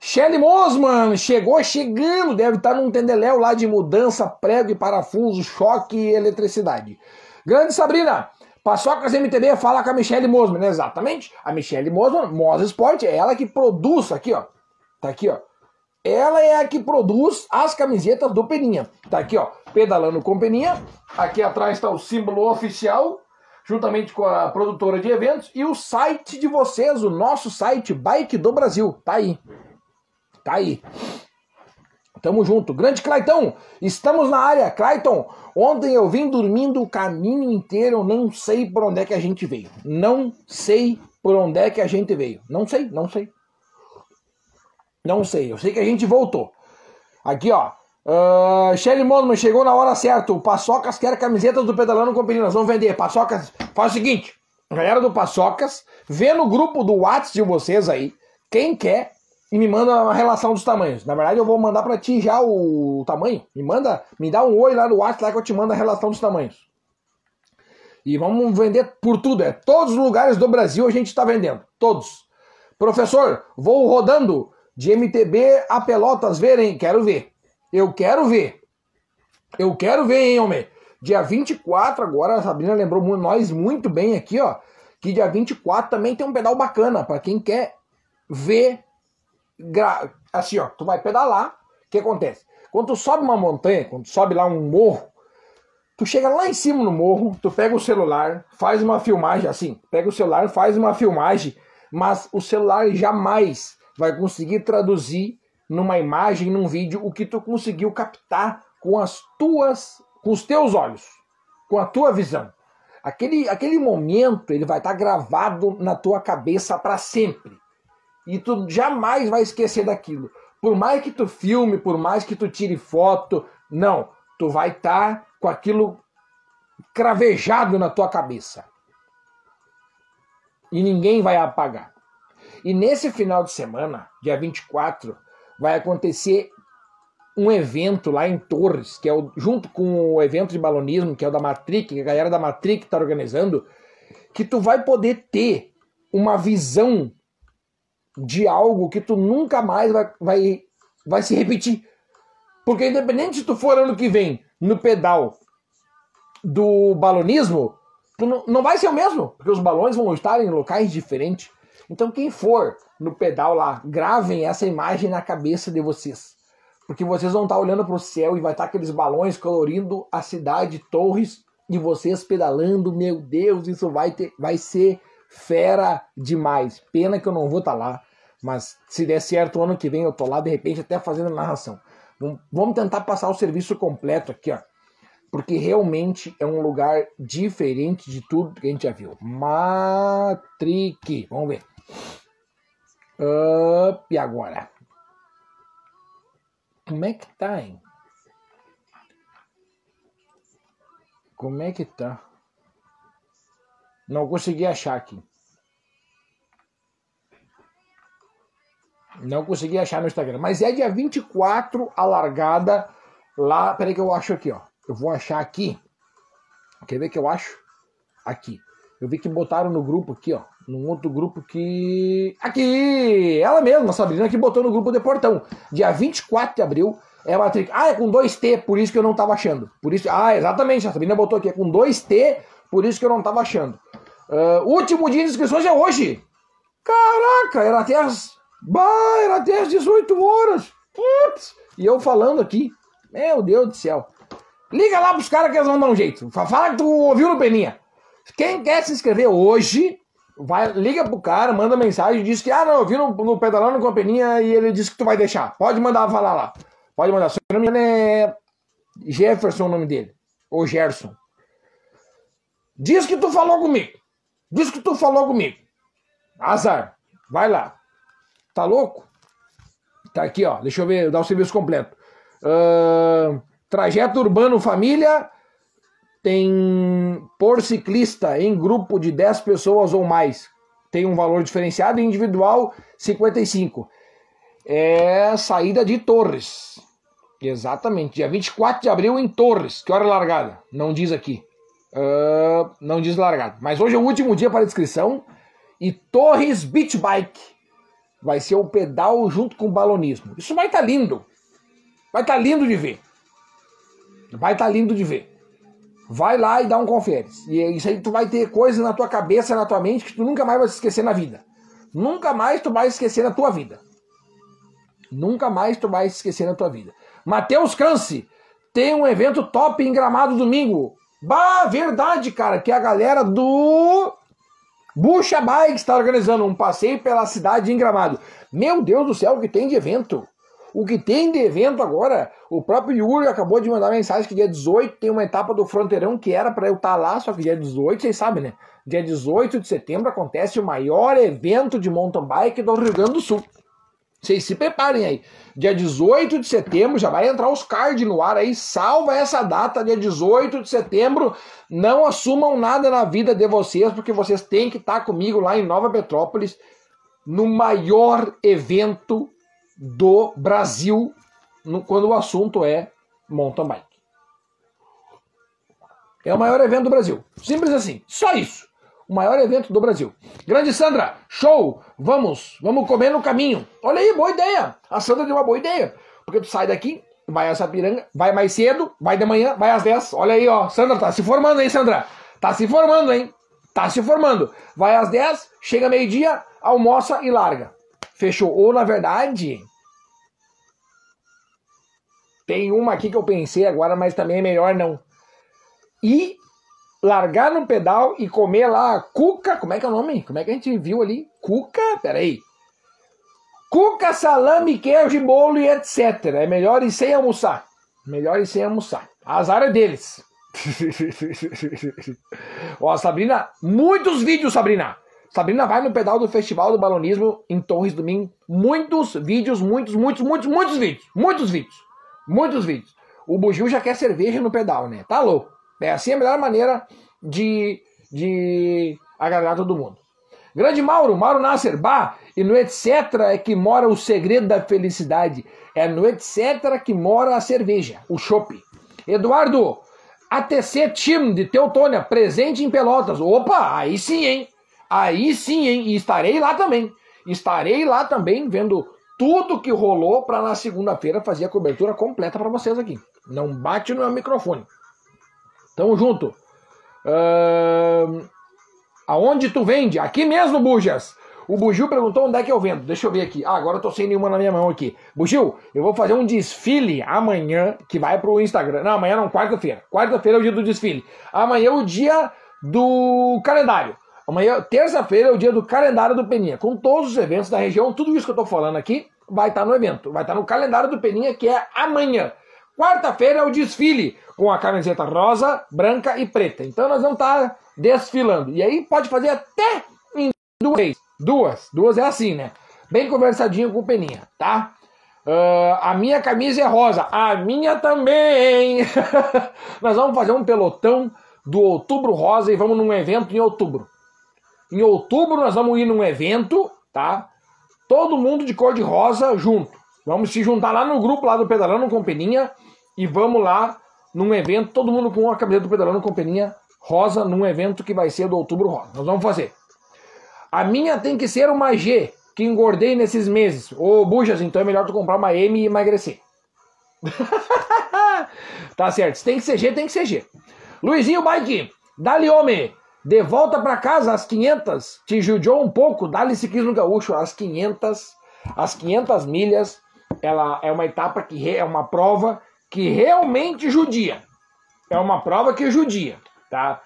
A: Shelly Mosman chegou chegando, deve estar num tendeléu lá de mudança, prego e parafuso, choque e eletricidade. Grande Sabrina, Paçocas MTB fala com a Michelle Mosman, né? exatamente. A Michelle Mosman, Mosa Sport, é ela que produz aqui, ó. Tá aqui, ó. Ela é a que produz as camisetas do Peninha. Tá aqui, ó, pedalando com Peninha. Aqui atrás está o símbolo oficial, juntamente com a produtora de eventos e o site de vocês, o nosso site Bike do Brasil. Tá aí. Tá aí. Tamo junto. Grande Claitão, estamos na área. Claiton, ontem eu vim dormindo o caminho inteiro, não sei por onde é que a gente veio. Não sei por onde é que a gente veio. Não sei, não sei. Não sei, eu sei que a gente voltou. Aqui, ó. Uh, Shelly Monman chegou na hora certa. O Paçocas quer camisetas do Pedalando com Nós vamos vender. Paçocas, faz o seguinte: galera do Paçocas, vê no grupo do WhatsApp de vocês aí, quem quer, e me manda uma relação dos tamanhos. Na verdade, eu vou mandar para ti já o, tamanho. Me manda, me dá um oi lá no WhatsApp lá que eu te mando a relação dos tamanhos. E vamos vender por tudo. É todos os lugares do Brasil a gente está vendendo. Todos. Professor, vou rodando de MTB a Pelotas verem. Quero ver. Eu quero ver. Eu quero ver, hein, homem. Dia 24 agora, a Sabrina lembrou nós muito bem aqui, ó. Que dia 24 também tem um pedal bacana para quem quer ver. Assim, ó, tu vai pedalar. O que acontece? Quando tu sobe uma montanha, quando tu sobe lá um morro, tu chega lá em cima no morro, tu pega o celular, faz uma filmagem assim, pega o celular, faz uma filmagem, mas o celular jamais vai conseguir traduzir numa imagem, num vídeo, o que tu conseguiu captar com as tuas, com os teus olhos, com a tua visão. Aquele, aquele momento ele vai estar gravado na tua cabeça para sempre. E tu jamais vai esquecer daquilo. Por mais que tu filme, por mais que tu tire foto, não, tu vai estar com aquilo cravejado na tua cabeça. E ninguém vai apagar. E nesse final de semana, dia 24, vai acontecer um evento lá em Torres, que é o, junto com o evento de balonismo, que é o da Matrix, que a galera da Matrix está organizando, que tu vai poder ter uma visão de algo que tu nunca mais vai, vai, vai se repetir. Porque independente se tu for ano que vem no pedal do balonismo, tu não, não vai ser o mesmo, porque os balões vão estar em locais diferentes. Então, quem for no pedal lá, gravem essa imagem na cabeça de vocês. Porque vocês vão estar olhando para o céu e vai estar aqueles balões colorindo a cidade Torres e vocês pedalando. Meu Deus, isso vai, ter, vai ser fera demais. Pena que eu não vou estar lá. Mas se der certo, ano que vem eu tô lá, de repente, até fazendo narração. Vamos tentar passar o serviço completo aqui, ó. Porque realmente é um lugar diferente de tudo que a gente já viu. Matrix. Vamos ver. Up, e agora? Como é que tá, hein? Como é que tá? Não consegui achar aqui. Não consegui achar no Instagram. Mas é dia 24 a largada lá. Peraí que eu acho aqui, ó. Eu vou achar aqui. Quer ver que eu acho? Aqui. Eu vi que botaram no grupo aqui, ó. Num outro grupo que. Aqui! Ela mesma, Sabrina, que botou no grupo de portão. Dia 24 de abril é a Matrix. Ah, é com 2T, por isso que eu não tava achando. Por isso. Ah, exatamente, a Sabrina botou aqui, é com 2T, por isso que eu não tava achando. Uh, último dia de inscrições é hoje! Caraca, era até as. Bah, era até as 18 horas! Putz! E eu falando aqui. Meu Deus do céu. Liga lá pros caras que eles vão dar um jeito. Fala que tu ouviu no Peninha. Quem quer se inscrever hoje, vai, liga pro cara, manda mensagem, diz que, ah, não, eu vi no, no Pedalando com a Peninha e ele disse que tu vai deixar. Pode mandar falar lá. Pode mandar. Se não me engano é Jefferson o nome dele. Ou Gerson. Diz que tu falou comigo. Diz que tu falou comigo. Azar. Vai lá. Tá louco? Tá aqui, ó. Deixa eu ver, dar o serviço completo. Uh, trajeto urbano família tem por ciclista em grupo de 10 pessoas ou mais, tem um valor diferenciado, individual 55. é saída de Torres. Exatamente, dia 24 de abril em Torres. Que hora é largada? Não diz aqui. Uh, não diz largada. Mas hoje é o último dia para inscrição. E Torres Beach Bike vai ser o pedal junto com o balonismo. Isso vai estar tá lindo. Vai estar tá lindo de ver. Vai estar tá lindo de ver. Vai lá e dá um conferes. E isso aí tu vai ter coisas na tua cabeça, na tua mente que tu nunca mais vai esquecer na vida. Nunca mais tu vai esquecer na tua vida. Nunca mais tu vai esquecer na tua vida. Matheus Cance tem um evento top em Gramado domingo. Bah, verdade, cara, que a galera do Bucha Bike está organizando um passeio pela cidade em Gramado. Meu Deus do céu, o que tem de evento? O que tem de evento agora? O próprio Yuri acabou de mandar mensagem que dia 18 tem uma etapa do Fronteirão que era para eu estar tá lá, só que dia 18, vocês sabem, né? Dia 18 de setembro acontece o maior evento de mountain bike do Rio Grande do Sul. Vocês se preparem aí. Dia 18 de setembro já vai entrar os cards no ar aí. Salva essa data, dia 18 de setembro. Não assumam nada na vida de vocês, porque vocês têm que estar comigo lá em Nova Petrópolis, no maior evento do Brasil, no, quando o assunto é mountain bike. É o maior evento do Brasil. Simples assim. Só isso o maior evento do Brasil. Grande Sandra, show! Vamos, vamos comer no caminho. Olha aí, boa ideia. A Sandra deu uma boa ideia. Porque tu sai daqui, vai a Sapiranga, vai mais cedo, vai de manhã, vai às 10. Olha aí, ó. Sandra, tá se formando, hein, Sandra? Tá se formando, hein? Tá se formando. Vai às 10, chega meio-dia, almoça e larga. Fechou. Ou, na verdade, tem uma aqui que eu pensei agora, mas também é melhor não. E largar no pedal e comer lá cuca, como é que é o nome? Como é que a gente viu ali? Cuca, peraí. Cuca, salame, queijo, bolo e etc. É melhor ir sem almoçar. Melhor ir sem almoçar. Azar é deles. Ó, Sabrina, muitos vídeos, Sabrina. Sabrina vai no pedal do Festival do Balonismo em Torres domingo. Muitos vídeos, muitos, muitos, muitos, muitos vídeos. Muitos vídeos. Muitos vídeos. O Bugil já quer cerveja no pedal, né? Tá louco. É assim a melhor maneira de, de agradar todo mundo. Grande Mauro, Mauro Nasser, bah, e no etc é que mora o segredo da felicidade. É no etc que mora a cerveja, o chopp. Eduardo, ATC Team de Teutônia, presente em Pelotas. Opa, aí sim, hein? Aí sim, hein? E estarei lá também. Estarei lá também vendo tudo que rolou para na segunda-feira fazer a cobertura completa para vocês aqui. Não bate no meu microfone. Tamo junto. Uh, aonde tu vende? Aqui mesmo, Bujas. O Bugil perguntou onde é que eu vendo. Deixa eu ver aqui. Ah, agora eu tô sem nenhuma na minha mão aqui. Bugil, eu vou fazer um desfile amanhã que vai pro Instagram. Não, amanhã não, quarta-feira. Quarta-feira é o dia do desfile. Amanhã é o dia do calendário. Amanhã, terça-feira, é o dia do calendário do Peninha. Com todos os eventos da região, tudo isso que eu tô falando aqui vai estar tá no evento. Vai estar tá no calendário do Peninha, que é amanhã. Quarta-feira é o desfile com a camiseta rosa, branca e preta. Então nós vamos estar tá desfilando. E aí pode fazer até em duas. Duas. Duas é assim, né? Bem conversadinho com o Peninha, tá? Uh, a minha camisa é rosa. A minha também. nós vamos fazer um pelotão do Outubro Rosa e vamos num evento em outubro. Em outubro nós vamos ir num evento, tá? Todo mundo de cor de rosa junto. Vamos se juntar lá no grupo lá do Pedalando com Peninha e vamos lá num evento, todo mundo com a camiseta do Pedalando com Peninha rosa, num evento que vai ser do Outubro Rosa. Nós vamos fazer. A minha tem que ser uma G, que engordei nesses meses. Ô, Bujas, então é melhor tu comprar uma M e emagrecer. tá certo. Se tem que ser G, tem que ser G. Luizinho Bike, dali homem. De volta para casa às 500. Te judiou um pouco, dá-lhe se quis no gaúcho. Às 500, às 500 milhas. Ela é uma etapa que é uma prova que realmente judia. É uma prova que judia, tá?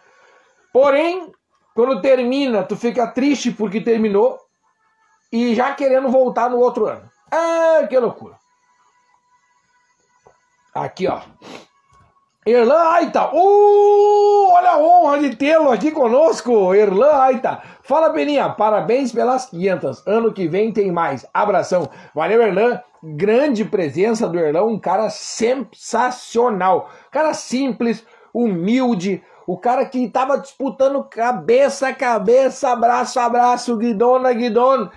A: Porém, quando termina, tu fica triste porque terminou e já querendo voltar no outro ano. Ah, que loucura. Aqui, ó. Erlan Aita. Uh, olha a honra de tê-lo aqui conosco, Erlan Aita. Fala, Beninha, parabéns pelas 500. Ano que vem tem mais. Abração. Valeu, Erlan. Grande presença do Erlan, um cara sensacional. Cara simples, humilde, o cara que estava disputando cabeça a cabeça, braço a braço, guidona guidona.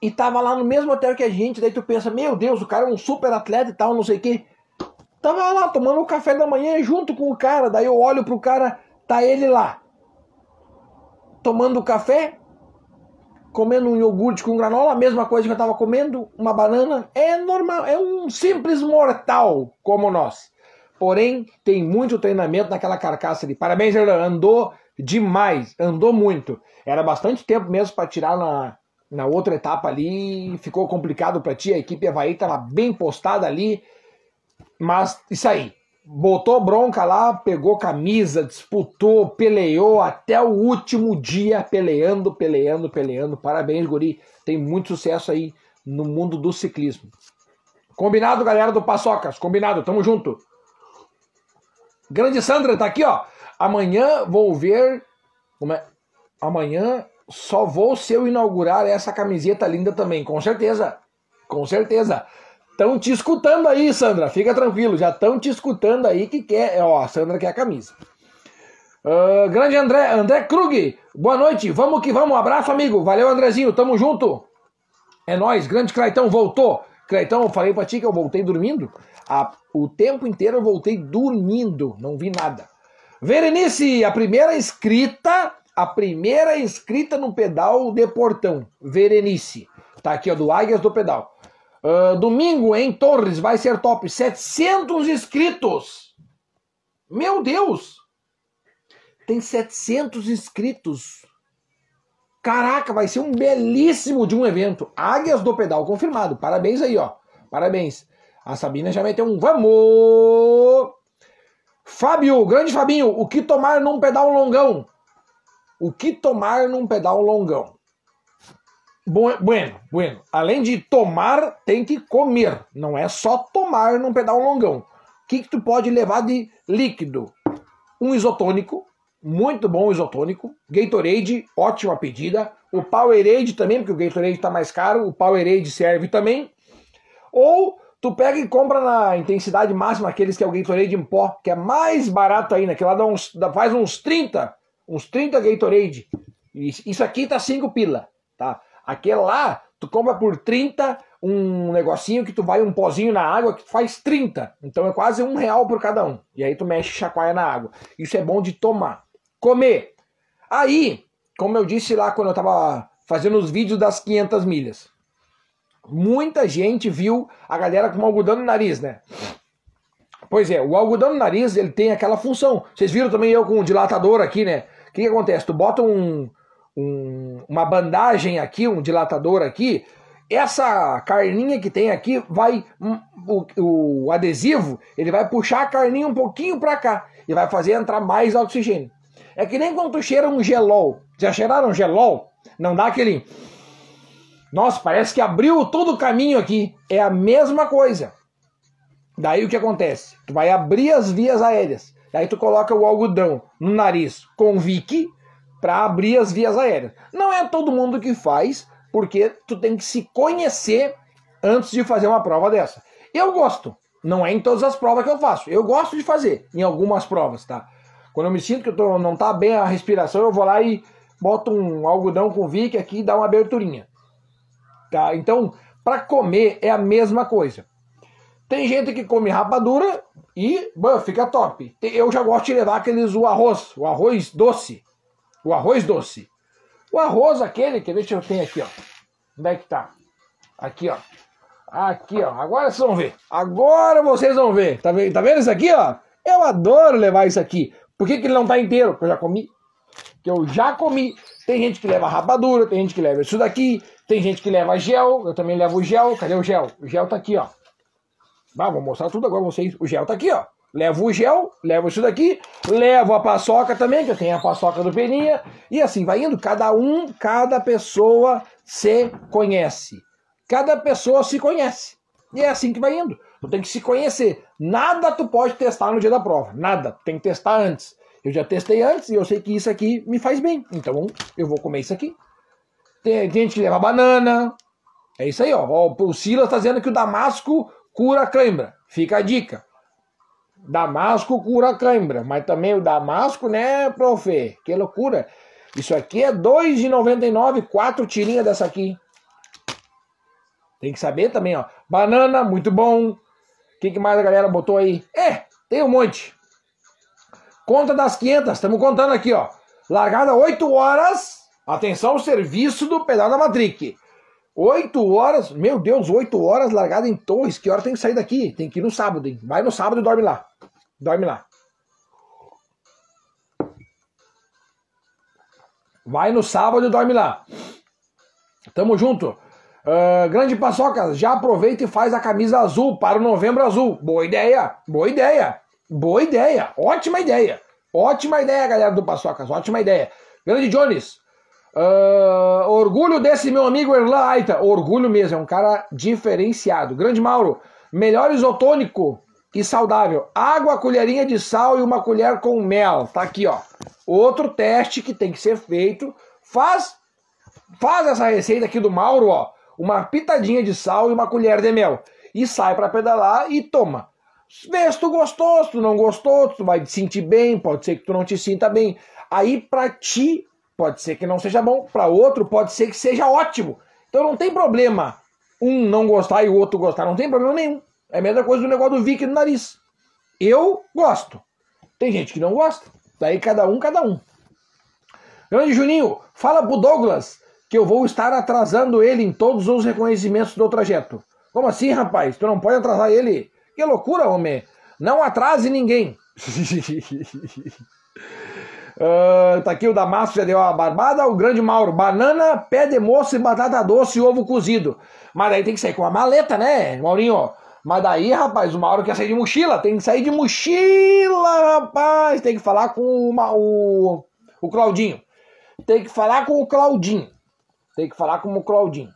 A: e tava lá no mesmo hotel que a gente, daí tu pensa, meu Deus, o cara é um super atleta e tal, não sei o quê. Tava lá tomando um café da manhã junto com o cara, daí eu olho pro cara, tá ele lá. Tomando café, comendo um iogurte com granola, a mesma coisa que eu tava comendo, uma banana, é normal, é um simples mortal como nós. Porém, tem muito treinamento naquela carcaça ali. Parabéns, Erlan, andou demais, andou muito. Era bastante tempo mesmo para tirar na, na outra etapa ali, ficou complicado para ti, a equipe Havaí estava bem postada ali, mas isso aí, botou bronca lá, pegou camisa, disputou, peleou até o último dia, peleando, peleando, peleando. Parabéns, guri, tem muito sucesso aí no mundo do ciclismo. Combinado, galera do Paçocas, combinado, tamo junto. Grande Sandra tá aqui, ó. Amanhã vou ver. É? Amanhã só vou se eu inaugurar essa camiseta linda também, com certeza. Com certeza. Estão te escutando aí, Sandra. Fica tranquilo, já estão te escutando aí que quer. Ó, a Sandra quer a camisa. Uh, grande André, André Krug, boa noite. Vamos que vamos. Abraço, amigo. Valeu, Andrezinho. Tamo junto. É nós. Grande Claitão voltou. Claitão, eu falei pra ti que eu voltei dormindo. A, o tempo inteiro eu voltei dormindo. Não vi nada. Verenice, a primeira inscrita a primeira inscrita no pedal de Portão, Verenice. Tá aqui, ó, do Águias do Pedal. Uh, domingo em Torres vai ser top. 700 inscritos. Meu Deus! Tem 700 inscritos. Caraca, vai ser um belíssimo de um evento. Águias do Pedal, confirmado. Parabéns aí, ó. Parabéns. A Sabina já meteu um vamos! Fábio, grande Fabinho, o que tomar num pedal longão? O que tomar num pedal longão? Bueno, bueno. Além de tomar, tem que comer. Não é só tomar num pedal longão. O que, que tu pode levar de líquido? Um isotônico, muito bom isotônico. Gatorade, ótima pedida. O Powerade também, porque o Gatorade está mais caro. O Powerade serve também. Ou tu pega e compra na intensidade máxima aqueles que é o Gatorade em pó, que é mais barato ainda, que lá dá uns, faz uns 30 uns 30 Gatorade. Isso aqui tá 5 pila, tá? Aquele lá, tu compra por 30 um negocinho que tu vai um pozinho na água que faz 30. Então é quase um real por cada um. E aí tu mexe chacoalha na água. Isso é bom de tomar. Comer. Aí, como eu disse lá quando eu tava fazendo os vídeos das 500 milhas. Muita gente viu a galera com algodão no nariz, né? Pois é, o algodão no nariz ele tem aquela função. Vocês viram também eu com um dilatador aqui, né? O que, que acontece? Tu bota um, um, uma bandagem aqui, um dilatador aqui, essa carninha que tem aqui vai um, o, o, adesivo ele vai puxar a carninha um pouquinho para cá e vai fazer entrar mais oxigênio. É que nem quando tu cheira um gelol. Já cheiraram gelol? Não dá aquele Nossa, parece que abriu todo o caminho aqui. É a mesma coisa. Daí o que acontece? Tu vai abrir as vias aéreas. Aí tu coloca o algodão no nariz com Vic para abrir as vias aéreas. Não é todo mundo que faz, porque tu tem que se conhecer antes de fazer uma prova dessa. Eu gosto, não é em todas as provas que eu faço. Eu gosto de fazer em algumas provas, tá? Quando eu me sinto que eu tô, não tá bem a respiração, eu vou lá e boto um algodão com Vic aqui e dá uma aberturinha. Tá? Então, para comer é a mesma coisa. Tem gente que come rapadura e bom, fica top. Eu já gosto de levar aqueles o arroz, o arroz doce. O arroz doce. O arroz aquele, que deixa eu ter aqui, ó. Onde é que tá? Aqui, ó. Aqui, ó. Agora vocês vão ver. Agora vocês vão ver. Tá vendo, tá vendo isso aqui, ó? Eu adoro levar isso aqui. Por que, que ele não tá inteiro? Porque eu já comi. Que eu já comi. Tem gente que leva rapadura, tem gente que leva isso daqui, tem gente que leva gel. Eu também levo gel. Cadê o gel? O gel tá aqui, ó. Ah, vou mostrar tudo agora vocês. O gel tá aqui, ó. Levo o gel, levo isso daqui, levo a paçoca também, que eu tenho a paçoca do Peninha, e assim vai indo. Cada um, cada pessoa se conhece. Cada pessoa se conhece. E é assim que vai indo. Tu tem que se conhecer. Nada tu pode testar no dia da prova. Nada. Tem que testar antes. Eu já testei antes e eu sei que isso aqui me faz bem. Então eu vou comer isso aqui. Tem, gente que leva banana. É isso aí, ó. O Silas tá dizendo que o Damasco cura cãibra. Fica a dica. Damasco cura cãibra, mas também o Damasco, né, profe? Que loucura. Isso aqui é R$ 2,99, quatro tirinhas dessa aqui. Tem que saber também, ó. Banana, muito bom. O que, que mais a galera botou aí? É, tem um monte. Conta das 500, estamos contando aqui, ó. Largada 8 horas. Atenção, serviço do pedal da Matric. 8 horas, meu Deus, 8 horas largada em Torres. Que hora tem que sair daqui? Tem que ir no sábado, hein? Vai no sábado e dorme lá. Dorme lá. Vai no sábado e dorme lá. Tamo junto. Uh, grande Paçoca, já aproveita e faz a camisa azul para o novembro azul. Boa ideia, boa ideia, boa ideia, ótima ideia. Ótima ideia, galera do Paçocas, ótima ideia. Grande Jones, uh, orgulho desse meu amigo Erlan Aita, orgulho mesmo, é um cara diferenciado. Grande Mauro, melhor isotônico e saudável. Água, colherinha de sal e uma colher com mel. Tá aqui, ó. Outro teste que tem que ser feito. Faz, faz essa receita aqui do Mauro, ó uma pitadinha de sal e uma colher de mel. E sai para pedalar e toma. Vê se tu gostou, se tu não gostou, tu vai te sentir bem, pode ser que tu não te sinta bem. Aí para ti pode ser que não seja bom, para outro pode ser que seja ótimo. Então não tem problema um não gostar e o outro gostar, não tem problema nenhum. É a mesma coisa do negócio do Vic no nariz. Eu gosto. Tem gente que não gosta. Daí cada um, cada um. Grande Juninho, fala pro Douglas que eu vou estar atrasando ele em todos os reconhecimentos do trajeto. Como assim, rapaz? Tu não pode atrasar ele? Que loucura, homem! Não atrase ninguém! uh, tá aqui o Damasco, já deu a barbada. O grande Mauro, banana, pé de moço e batata doce e ovo cozido. Mas daí tem que sair com a maleta, né, Maurinho? Mas daí, rapaz, o Mauro quer sair de mochila. Tem que sair de mochila, rapaz. Tem que falar com uma, o, o Claudinho. Tem que falar com o Claudinho. Tem que falar como o Claudinho.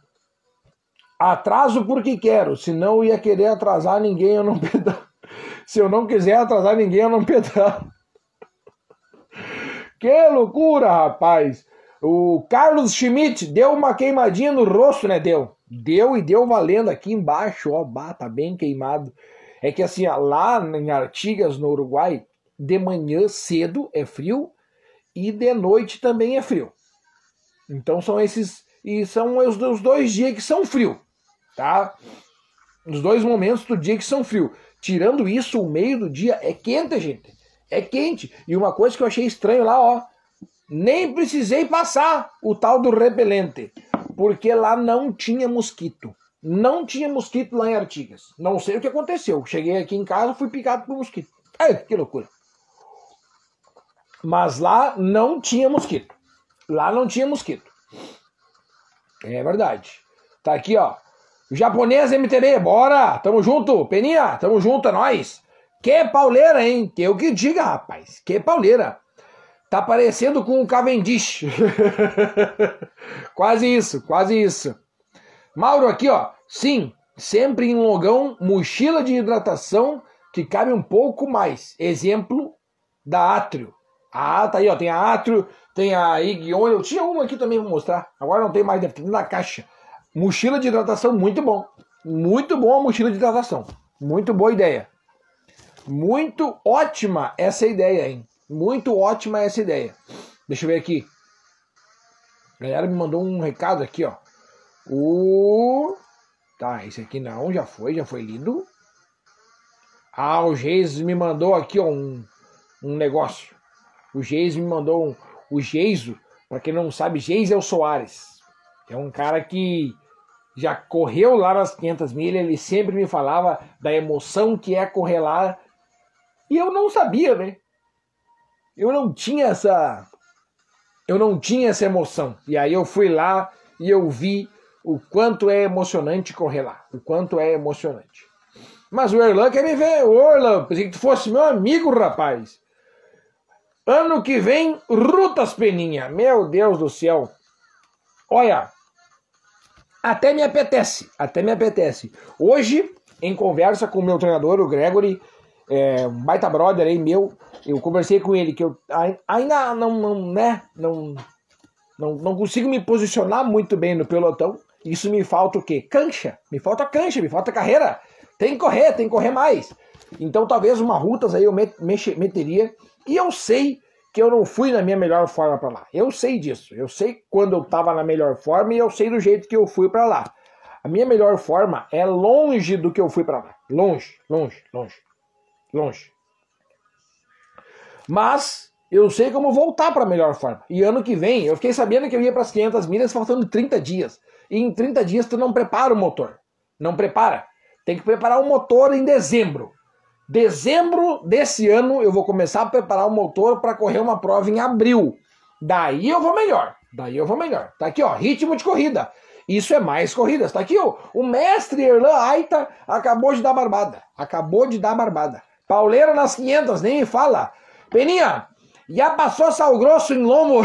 A: Atraso porque quero, se não ia querer atrasar ninguém, eu não pedalo. Se eu não quiser atrasar ninguém, eu não pedalo. Que loucura, rapaz! O Carlos Schmidt deu uma queimadinha no rosto, né? Deu. Deu e deu valendo aqui embaixo, ó, tá bem queimado. É que assim, lá em Artigas, no Uruguai, de manhã cedo é frio e de noite também é frio. Então são esses e são os, os dois dias que são frio, tá? Os dois momentos do dia que são frio. Tirando isso, o meio do dia é quente, gente. É quente. E uma coisa que eu achei estranho lá, ó, nem precisei passar o tal do repelente, porque lá não tinha mosquito. Não tinha mosquito lá em Artigas. Não sei o que aconteceu. Cheguei aqui em casa, fui picado por mosquito. Ai, que loucura. Mas lá não tinha mosquito. Lá não tinha mosquito. É verdade. Tá aqui, ó. Japonês MTB, bora! Tamo junto, Peninha, tamo junto, é nóis. Que pauleira, hein? Que eu que diga, rapaz. Que pauleira. Tá parecendo com o Cavendish. quase isso, quase isso. Mauro aqui, ó. Sim, sempre em logão, mochila de hidratação que cabe um pouco mais. Exemplo da Atrio. Ah, tá aí, ó. Tem a Atrio, tem a Igion. Eu tinha uma aqui também pra mostrar. Agora não tem mais, deve ter na caixa. Mochila de hidratação, muito bom. Muito bom a mochila de hidratação. Muito boa ideia. Muito ótima essa ideia, hein? Muito ótima essa ideia. Deixa eu ver aqui. A galera me mandou um recado aqui, ó. O. Tá, esse aqui não, já foi, já foi lido. Ah, o Geis me mandou aqui, ó, um, um negócio. O Geis me mandou um, o Geiso, para quem não sabe, Geis é o Soares. É um cara que já correu lá nas 500 milhas, ele sempre me falava da emoção que é correr lá. E eu não sabia, né? Eu não tinha essa eu não tinha essa emoção. E aí eu fui lá e eu vi o quanto é emocionante correr lá, o quanto é emocionante. Mas o Erlan quer me ver. Ô, Erlan, pensei que tu fosse meu amigo, rapaz. Ano que vem, Rutas Peninha. Meu Deus do céu. Olha, até me apetece, até me apetece. Hoje, em conversa com o meu treinador, o Gregory, é, um baita brother aí meu, eu conversei com ele que eu ainda não, não, né, não, não, não consigo me posicionar muito bem no pelotão. Isso me falta o quê? Cancha. Me falta cancha, me falta carreira. Tem que correr, tem que correr mais. Então talvez uma rutas aí eu meteria e eu sei que eu não fui na minha melhor forma para lá. Eu sei disso. Eu sei quando eu estava na melhor forma e eu sei do jeito que eu fui para lá. A minha melhor forma é longe do que eu fui para lá. Longe, longe, longe, longe. Mas eu sei como voltar para a melhor forma. E ano que vem, eu fiquei sabendo que eu ia para as 500 milhas faltando 30 dias. E em 30 dias tu não prepara o motor. Não prepara. Tem que preparar o motor em dezembro. Dezembro desse ano eu vou começar a preparar o motor para correr uma prova em abril. Daí eu vou melhor. Daí eu vou melhor. Tá aqui, ó, ritmo de corrida. Isso é mais corridas. Tá aqui, ó, o mestre Erlan Aita acabou de dar barbada. Acabou de dar barbada. Pauleira nas 500, nem me fala. Peninha, já passou sal grosso em lombo?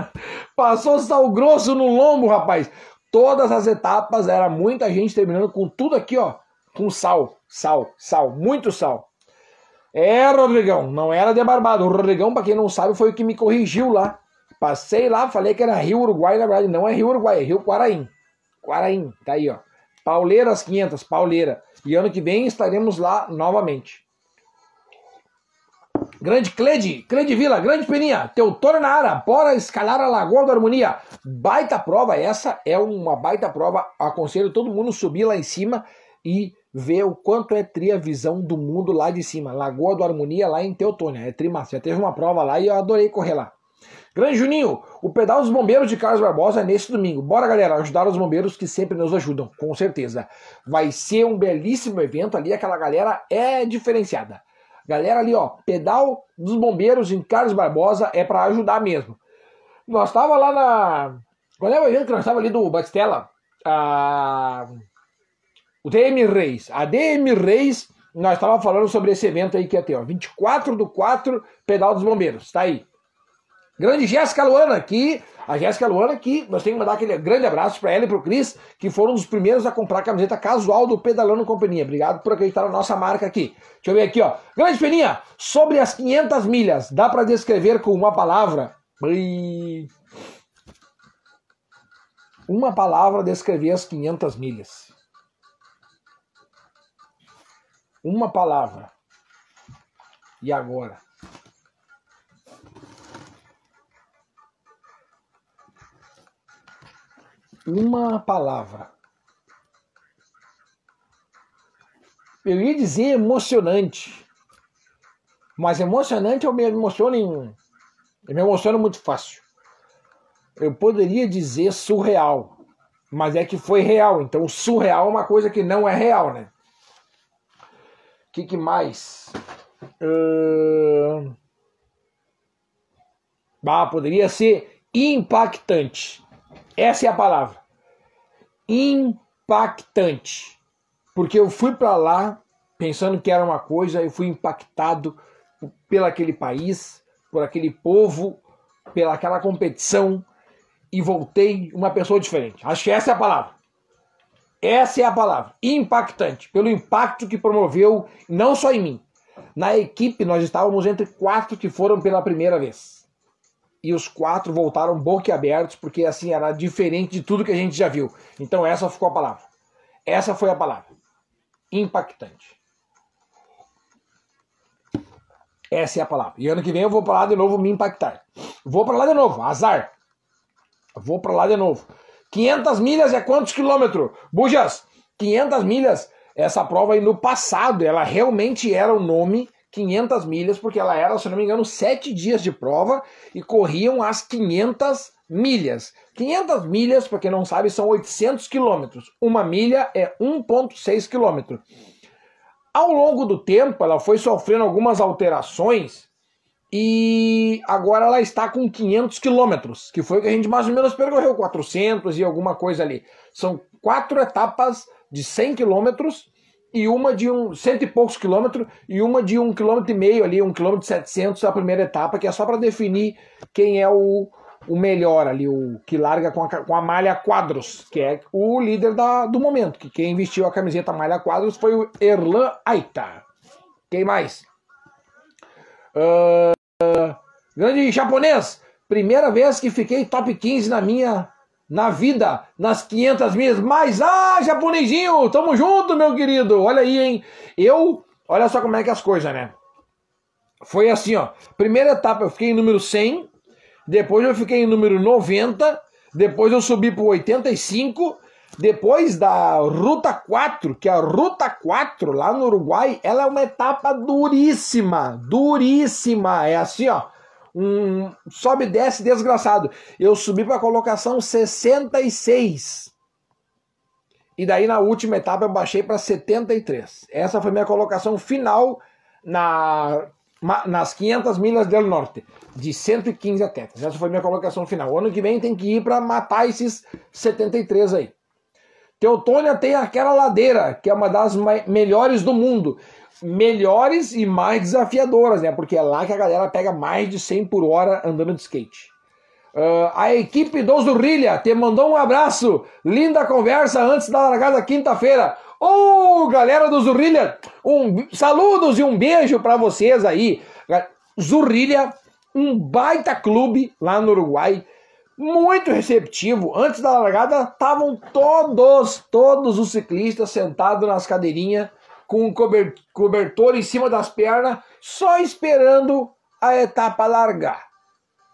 A: passou sal grosso no lombo, rapaz. Todas as etapas era muita gente terminando com tudo aqui, ó, com sal, sal, sal, muito sal. É, Rodrigão, não era de barbado. O Rodrigão, para quem não sabe, foi o que me corrigiu lá. Passei lá, falei que era Rio Uruguai, na verdade não é Rio Uruguai, é Rio Quaraim. Quaraim, tá aí, ó. Pauleiras 500, Pauleira. E ano que vem estaremos lá novamente. Grande Clede, Clede Vila, Grande Peninha, Teutônio na área, bora escalar a Lagoa da Harmonia. Baita prova, essa é uma baita prova. Aconselho todo mundo subir lá em cima e ver o quanto é tri a visão do mundo lá de cima. Lagoa do Harmonia lá em Teutônia, é trimassa. Já teve uma prova lá e eu adorei correr lá. Grande Juninho, o pedal dos bombeiros de Carlos Barbosa é nesse domingo. Bora, galera, ajudar os bombeiros que sempre nos ajudam, com certeza. Vai ser um belíssimo evento ali, aquela galera é diferenciada. Galera ali, ó, pedal dos bombeiros em Carlos Barbosa é para ajudar mesmo. Nós tava lá na. Qual é o evento que nós tava ali do Batistela? Ah, o DM Reis. A DM Reis, nós tava falando sobre esse evento aí que ia ter, ó. 24 do 4, pedal dos bombeiros. Tá aí. Grande Jéssica Luana, que a Jéssica Luana, que nós temos que mandar aquele grande abraço para ela e para o Cris, que foram os primeiros a comprar a camiseta casual do Pedalando Companhia. Obrigado por acreditar na nossa marca aqui. Deixa eu ver aqui, ó. Grande Peninha, sobre as 500 milhas, dá para descrever com uma palavra? Uma palavra descrever as 500 milhas. Uma palavra. E agora? Uma palavra. Eu ia dizer emocionante. Mas emocionante eu me emociono em. Eu me emociono muito fácil. Eu poderia dizer surreal. Mas é que foi real. Então surreal é uma coisa que não é real, né? O que, que mais? Uh... Ah, poderia ser impactante. Essa é a palavra. Impactante. Porque eu fui para lá pensando que era uma coisa, eu fui impactado pelo aquele país, por aquele povo, pela aquela competição e voltei uma pessoa diferente. Acho que essa é a palavra. Essa é a palavra. Impactante. Pelo impacto que promoveu, não só em mim. Na equipe, nós estávamos entre quatro que foram pela primeira vez e os quatro voltaram boquiabertos, porque assim era diferente de tudo que a gente já viu. Então essa ficou a palavra. Essa foi a palavra. Impactante. Essa é a palavra. E ano que vem eu vou para lá de novo me impactar. Vou para lá de novo, azar. Vou para lá de novo. 500 milhas é quantos quilômetros? Bujas, 500 milhas. Essa prova aí no passado, ela realmente era o nome 500 milhas, porque ela era, se não me engano, 7 dias de prova e corriam as 500 milhas. 500 milhas, para quem não sabe, são 800 quilômetros. Uma milha é 1,6 quilômetro. Ao longo do tempo, ela foi sofrendo algumas alterações e agora ela está com 500 quilômetros, que foi o que a gente mais ou menos percorreu, 400 e alguma coisa ali. São quatro etapas de 100 quilômetros e uma de um cento e poucos quilômetros e uma de um quilômetro e meio ali, um quilômetro e setecentos a primeira etapa, que é só para definir quem é o, o melhor ali, o que larga com a, com a malha quadros, que é o líder da, do momento, que quem vestiu a camiseta malha quadros foi o Erlan Aita. Quem mais? Uh, grande japonês, primeira vez que fiquei top 15 na minha na vida, nas 500 milhas. Mas, ah, japonesinho, tamo junto, meu querido. Olha aí, hein? Eu, olha só como é que é as coisas, né? Foi assim, ó. Primeira etapa eu fiquei em número 100, depois eu fiquei em número 90, depois eu subi pro 85, Depois da Ruta 4, que a Ruta 4 lá no Uruguai, ela é uma etapa duríssima, duríssima. É assim, ó, um sobe e desce desgraçado. Eu subi para a colocação 66. E daí na última etapa eu baixei para 73. Essa foi minha colocação final na nas 500 milhas do norte, de 115 atletas. Essa foi minha colocação final. O ano que vem tem que ir para matar esses 73 aí. Teutônia tem aquela ladeira, que é uma das melhores do mundo. Melhores e mais desafiadoras, né? Porque é lá que a galera pega mais de 100 por hora andando de skate. Uh, a equipe do Zurrilha te mandou um abraço. Linda conversa antes da largada quinta-feira. Ô, oh, galera do Zurrilha, um, saludos e um beijo para vocês aí. Zurrilha, um baita clube lá no Uruguai, muito receptivo. Antes da largada, estavam todos, todos os ciclistas sentados nas cadeirinhas, com um cobertor em cima das pernas, só esperando a etapa largar.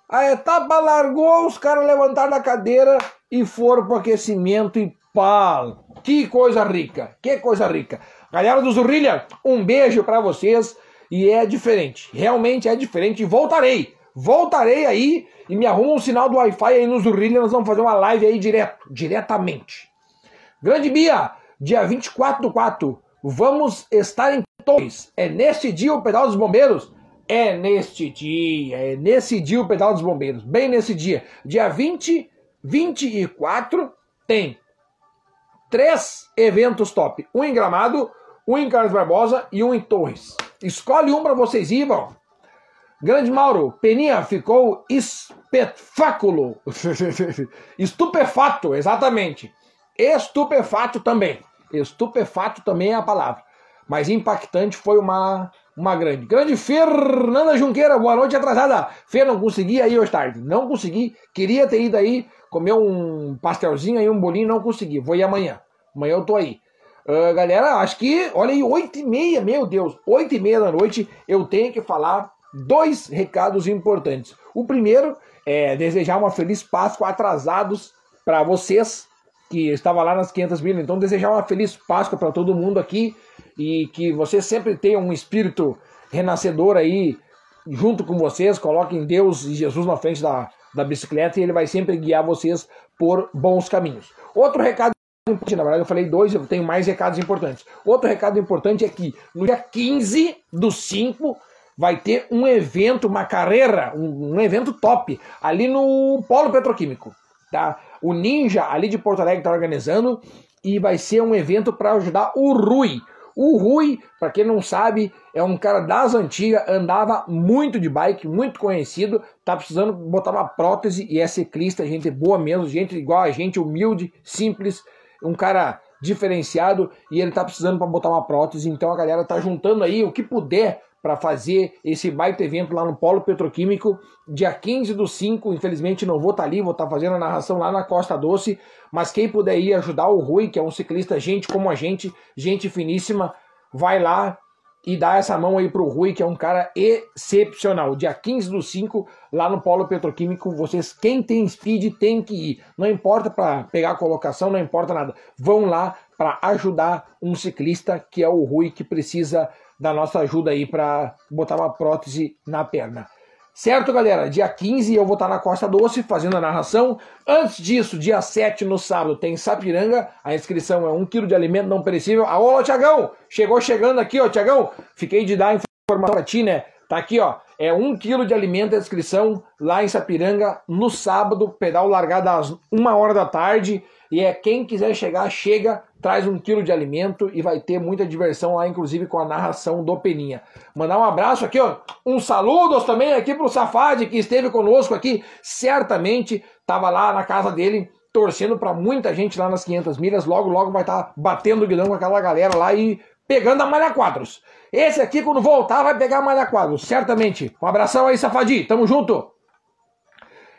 A: A etapa largou, os caras levantaram da cadeira e foram para aquecimento e pau. Que coisa rica, que coisa rica. Galera do Zurrilha, um beijo para vocês e é diferente, realmente é diferente. Voltarei, voltarei aí e me arruma um sinal do Wi-Fi aí no Zurrilha, nós vamos fazer uma live aí direto, diretamente. Grande Bia, dia 24 do 4, vamos estar em Torres. É neste dia o pedal dos bombeiros? É neste dia, é nesse dia o pedal dos bombeiros, bem nesse dia. Dia 20, 24 tem três eventos top: um em Gramado, um em Carlos Barbosa e um em Torres. Escolhe um para vocês ir, irmão. Grande Mauro, Peninha ficou espetfáculo. Estupefato, exatamente. Estupefato também. Estupefato também é a palavra. Mas impactante foi uma uma grande. Grande Fernanda Junqueira, boa noite atrasada. Fê, não consegui aí hoje tarde. Não consegui. Queria ter ido aí comer um pastelzinho aí, um bolinho, não consegui. Vou ir amanhã. Amanhã eu tô aí. Uh, galera, acho que, olha aí, 8 e meia, meu Deus, 8 e meia da noite, eu tenho que falar dois recados importantes. O primeiro é desejar uma feliz Páscoa atrasados para vocês, que estava lá nas 500 mil. Então, desejar uma feliz Páscoa para todo mundo aqui e que você sempre tenha um espírito renascedor aí junto com vocês, coloquem Deus e Jesus na frente da, da bicicleta e ele vai sempre guiar vocês por bons caminhos. Outro recado importante, na verdade eu falei dois, eu tenho mais recados importantes. Outro recado importante é que no dia 15 do 5 vai ter um evento, uma carreira, um, um evento top ali no Polo Petroquímico. Tá? O Ninja ali de Porto Alegre está organizando e vai ser um evento para ajudar o Rui. O Rui, para quem não sabe, é um cara das antigas, andava muito de bike, muito conhecido, tá precisando botar uma prótese e é ciclista, gente boa mesmo, gente igual a gente, humilde, simples, um cara diferenciado e ele tá precisando para botar uma prótese, então a galera tá juntando aí o que puder para fazer esse baita evento lá no Polo Petroquímico, dia 15 do 5. Infelizmente não vou estar tá ali, vou estar tá fazendo a narração lá na Costa Doce. Mas quem puder ir ajudar o Rui, que é um ciclista, gente como a gente, gente finíssima, vai lá e dá essa mão aí pro Rui, que é um cara excepcional. Dia 15 do 5, lá no Polo Petroquímico, vocês, quem tem speed, tem que ir. Não importa para pegar a colocação, não importa nada. Vão lá para ajudar um ciclista que é o Rui, que precisa da nossa ajuda aí para botar uma prótese na perna. Certo, galera? Dia 15 eu vou estar na Costa Doce fazendo a narração. Antes disso, dia 7 no sábado tem Sapiranga. A inscrição é 1 kg de alimento não perecível. Ah, ô, Tiagão! Chegou chegando aqui, ó, Tiagão. Fiquei de dar informação pra ti, né? Tá aqui, ó. É 1 kg de alimento a inscrição lá em Sapiranga no sábado. Pedal largado às 1 hora da tarde. E é quem quiser chegar, chega traz um quilo de alimento e vai ter muita diversão lá, inclusive com a narração do Peninha. Mandar um abraço aqui, ó, um saludos também aqui pro Safade que esteve conosco aqui, certamente estava lá na casa dele torcendo para muita gente lá nas 500 milhas, logo logo vai estar tá batendo o guidão com aquela galera lá e pegando a malha quadros. Esse aqui quando voltar vai pegar a malha quadros, certamente. Um abração aí, Safadi, tamo junto.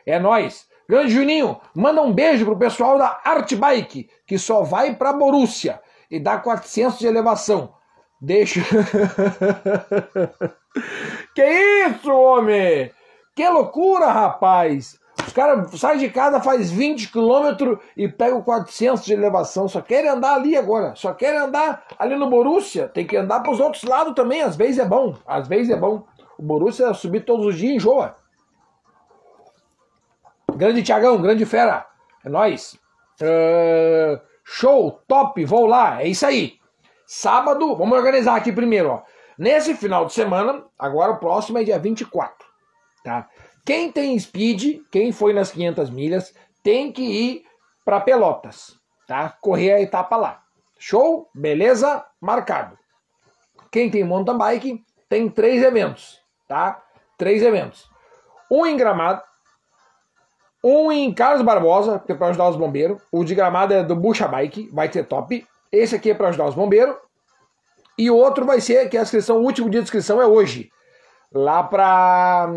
A: É nós. Grande Juninho, manda um beijo pro pessoal da Art Bike, que só vai pra Borussia e dá 400 de elevação. Deixa. que isso, homem? Que loucura, rapaz! Os caras saem de casa, faz 20 km e pegam 400 de elevação. Só querem andar ali agora. Só querem andar ali no Borussia. Tem que andar para os outros lados também. Às vezes é bom. Às vezes é bom. O Borussia subir todos os dias enjoa. Grande Tiagão, grande fera. É nóis. Uh, show, top, vou lá. É isso aí. Sábado, vamos organizar aqui primeiro. Ó. Nesse final de semana, agora o próximo é dia 24. Tá? Quem tem speed, quem foi nas 500 milhas, tem que ir para Pelotas, tá? Correr a etapa lá. Show? Beleza? Marcado. Quem tem mountain bike, tem três eventos, tá? Três eventos. Um em Gramado, um em Carlos Barbosa, que é para ajudar os bombeiros. O de Gramado é do Bucha Bike, vai ser top. Esse aqui é para ajudar os bombeiros. E o outro vai ser que a inscrição, o último dia de inscrição é hoje, lá para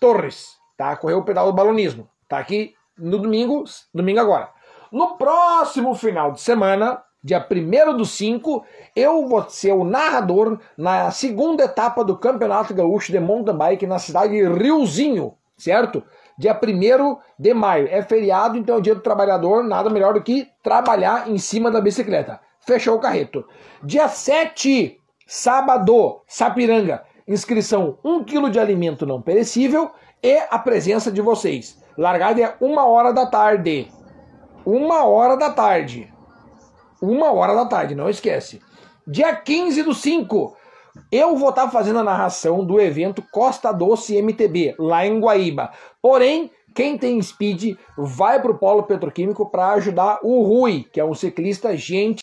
A: Torres, tá? Correu o pedal do balonismo. Tá aqui no domingo, domingo agora. No próximo final de semana, dia 1 do 5, eu vou ser o narrador na segunda etapa do Campeonato Gaúcho de Mountain Bike na cidade de Riozinho, certo? Dia 1 de maio. É feriado, então é o dia do trabalhador, nada melhor do que trabalhar em cima da bicicleta. Fechou o carreto. Dia 7, sábado, Sapiranga inscrição 1 kg de alimento não perecível e a presença de vocês. Largada é uma hora da tarde. Uma hora da tarde. Uma hora da tarde, não esquece. Dia 15 do 5, eu vou estar fazendo a narração do evento Costa Doce MTB, lá em Guaíba. Porém, quem tem speed vai para o Polo Petroquímico para ajudar o Rui, que é um ciclista gente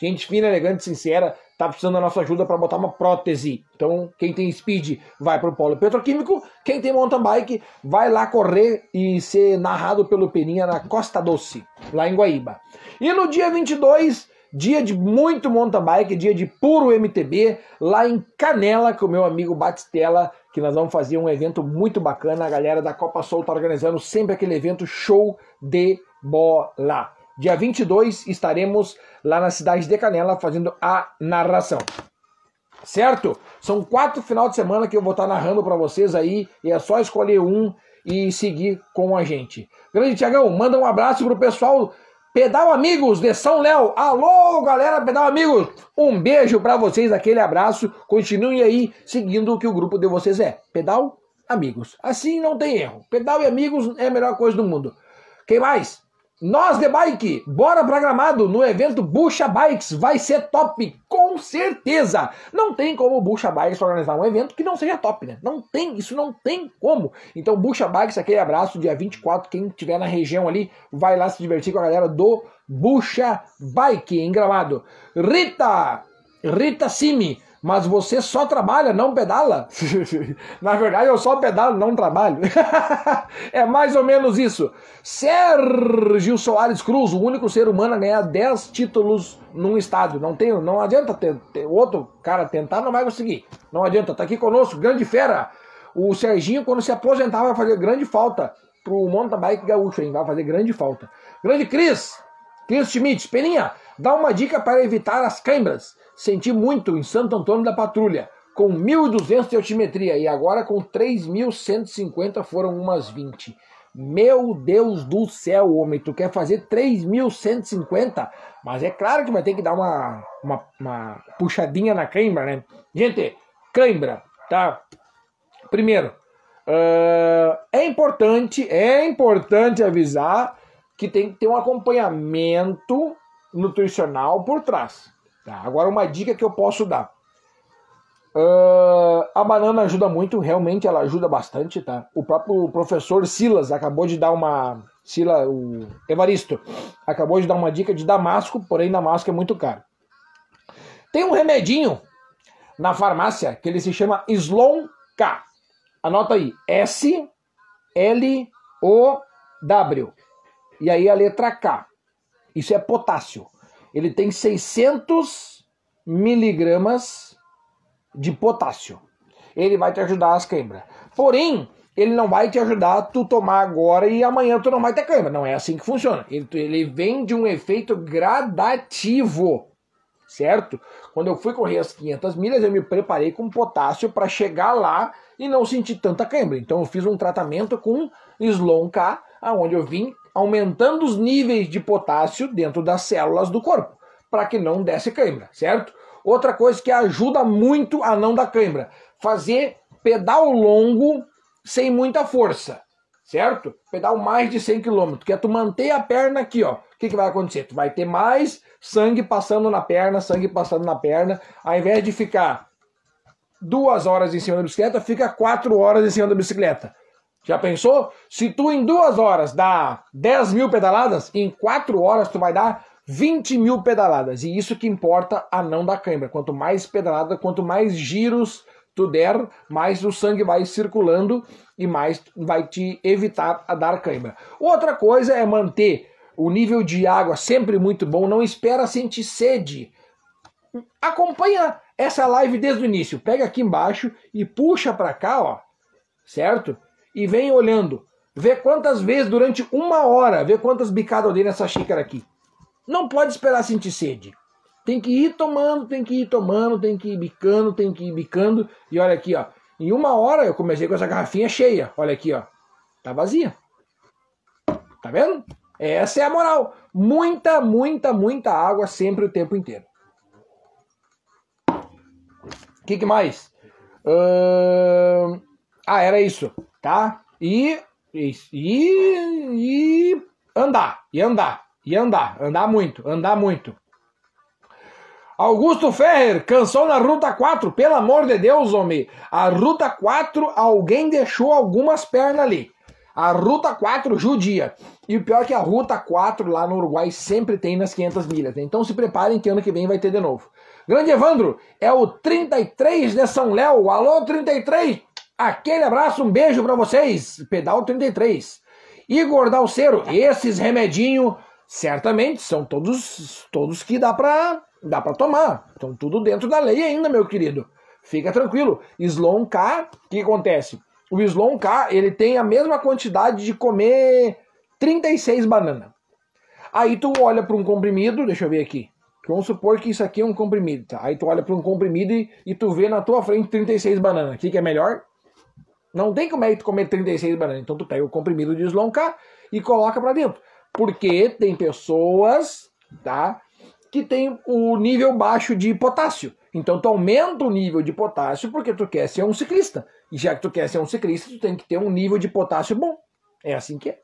A: gente fina, elegante, sincera, tá precisando da nossa ajuda para botar uma prótese. Então, quem tem speed vai para o polo petroquímico, quem tem mountain bike vai lá correr e ser narrado pelo Peninha na Costa Doce, lá em Guaíba. E no dia 22, dia de muito mountain bike, dia de puro MTB, lá em Canela, com o meu amigo Batistella, que nós vamos fazer um evento muito bacana. A galera da Copa Sol tá organizando sempre aquele evento show de bola. Dia 22 estaremos lá na cidade de Canela fazendo a narração. Certo? São quatro final de semana que eu vou estar narrando para vocês aí e é só escolher um e seguir com a gente. Grande Tiagão, manda um abraço pro pessoal Pedal Amigos de São Léo. Alô, galera Pedal Amigos. Um beijo para vocês, aquele abraço. Continuem aí seguindo o que o grupo de vocês é. Pedal Amigos. Assim não tem erro. Pedal e Amigos é a melhor coisa do mundo. Quem mais? Nós de bike, bora pra Gramado no evento Bucha Bikes, vai ser top, com certeza. Não tem como o Bucha Bikes organizar um evento que não seja top, né? Não tem, isso não tem como. Então, Bucha Bikes, aquele abraço, dia 24, quem estiver na região ali, vai lá se divertir com a galera do Bucha Bike em Gramado. Rita, Rita Simi, mas você só trabalha, não pedala? Na verdade, eu só pedalo, não trabalho. é mais ou menos isso. Sérgio Soares Cruz, o único ser humano a ganhar 10 títulos num estádio. Não tem, não adianta ter, ter outro cara tentar, não vai conseguir. Não adianta, tá aqui conosco, grande fera. O Serginho, quando se aposentar, vai fazer grande falta pro mountain bike gaúcho, hein? Vai fazer grande falta. Grande Cris, Cris Schmidt, Peninha, dá uma dica para evitar as câimbras. Senti muito em Santo Antônio da Patrulha, com 1.200 de altimetria e agora com 3.150 foram umas 20. Meu Deus do céu, homem, tu quer fazer 3.150? Mas é claro que vai ter que dar uma, uma, uma puxadinha na cãibra, né? Gente, cãibra, tá? Primeiro, uh, é importante, é importante avisar que tem que ter um acompanhamento nutricional por trás. Tá, agora uma dica que eu posso dar. Uh, a banana ajuda muito, realmente ela ajuda bastante, tá? O próprio professor Silas acabou de dar uma. Sila, o Evaristo acabou de dar uma dica de Damasco, porém Damasco é muito caro. Tem um remedinho na farmácia que ele se chama Slon K. Anota aí, S L O W. E aí a letra K. Isso é potássio ele tem 600 miligramas de potássio. Ele vai te ajudar as câimbras. Porém, ele não vai te ajudar tu tomar agora e amanhã tu não vai ter câimbra. Não é assim que funciona. Ele, ele vem de um efeito gradativo, certo? Quando eu fui correr as 500 milhas, eu me preparei com potássio para chegar lá e não senti tanta cãibra. Então eu fiz um tratamento com Slon K, aonde eu vim aumentando os níveis de potássio dentro das células do corpo, para que não desse cãibra, certo? Outra coisa que ajuda muito a não dar cãibra, fazer pedal longo sem muita força, certo? Pedal mais de 100 km, que é tu manter a perna aqui, ó. O que, que vai acontecer? Tu vai ter mais sangue passando na perna, sangue passando na perna, ao invés de ficar duas horas em cima da bicicleta, fica quatro horas em cima da bicicleta. Já pensou? Se tu em duas horas dá 10 mil pedaladas, em quatro horas tu vai dar 20 mil pedaladas. E isso que importa a não dar cãibra. Quanto mais pedalada, quanto mais giros tu der, mais o sangue vai circulando e mais vai te evitar a dar cãibra. Outra coisa é manter o nível de água sempre muito bom. Não espera sentir sede. Acompanha essa live desde o início. Pega aqui embaixo e puxa para cá, ó. Certo? E vem olhando. Vê quantas vezes durante uma hora, vê quantas bicadas eu dei nessa xícara aqui. Não pode esperar sentir sede. Tem que ir tomando, tem que ir tomando, tem que ir bicando, tem que ir bicando. E olha aqui, ó. Em uma hora eu comecei com essa garrafinha cheia. Olha aqui, ó. Tá vazia. Tá vendo? Essa é a moral. Muita, muita, muita água sempre o tempo inteiro. O que, que, mais? Uh... Ah, era isso, tá? E, e, e andar, e andar, e andar, andar muito, andar muito. Augusto Ferrer, canção na Ruta 4, pelo amor de Deus, homem. A Ruta 4, alguém deixou algumas pernas ali. A Ruta 4 judia. E o pior é que a Ruta 4 lá no Uruguai sempre tem nas 500 milhas. Então se preparem que ano que vem vai ter de novo. Grande Evandro, é o 33 de São Léo. Alô, 33! Aquele abraço, um beijo para vocês. Pedal 33. Igor Dalceiro, esses remedinhos certamente são todos todos que dá para dá para tomar. Estão tudo dentro da lei ainda, meu querido. Fica tranquilo. Slon K, o que acontece? O Slon K, ele tem a mesma quantidade de comer 36 bananas. Aí tu olha para um comprimido, deixa eu ver aqui. Vamos supor que isso aqui é um comprimido, tá? Aí tu olha para um comprimido e, e, tu vê na tua frente 36 bananas. O que, que é melhor? Não tem como é tu comer 36 bananas. Então tu pega o comprimido de Slon K e coloca para dentro. Porque tem pessoas, tá? que tem o nível baixo de potássio. Então tu aumenta o nível de potássio porque tu quer ser um ciclista. E já que tu quer ser um ciclista, tu tem que ter um nível de potássio bom. É assim que é.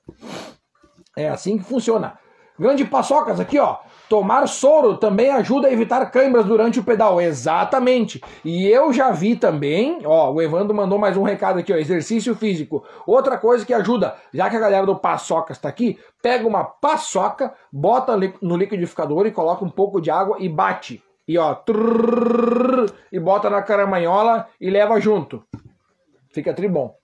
A: É assim que funciona. Grande paçocas aqui, ó. Tomar soro também ajuda a evitar câimbras durante o pedal. Exatamente. E eu já vi também, ó, o Evandro mandou mais um recado aqui, ó, exercício físico. Outra coisa que ajuda, já que a galera do paçocas está aqui, pega uma paçoca, bota no liquidificador e coloca um pouco de água e bate. E ó, trrr, e bota na caramanhola e leva junto. Fica tribom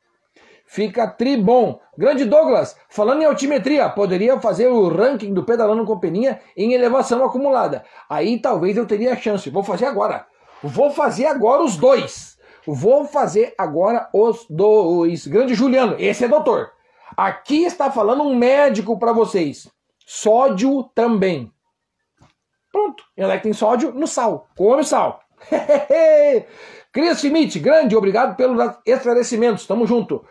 A: fica tribom. Grande Douglas, falando em altimetria, poderia fazer o ranking do pedalando com peninha em elevação acumulada. Aí talvez eu teria chance. Vou fazer agora. Vou fazer agora os dois. Vou fazer agora os dois. Grande Juliano, esse é doutor. Aqui está falando um médico para vocês. Sódio também. Pronto. E é que tem sódio? No sal. Come sal. Cris Schmidt, grande, obrigado pelos esclarecimentos. Tamo junto.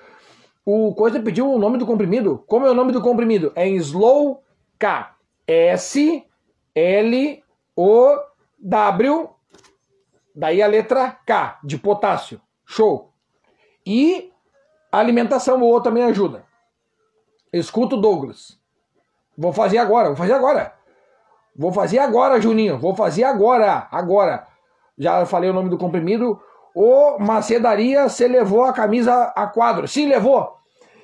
A: O Coisa pediu o nome do comprimido. Como é o nome do comprimido? É Slow K. S L O W daí a letra K de potássio. Show. E alimentação boa também ajuda. Escuta o Douglas. Vou fazer agora, vou fazer agora. Vou fazer agora, Juninho. Vou fazer agora, agora. Já falei o nome do comprimido. O Macedaria se levou a camisa a quadro. Sim, levou.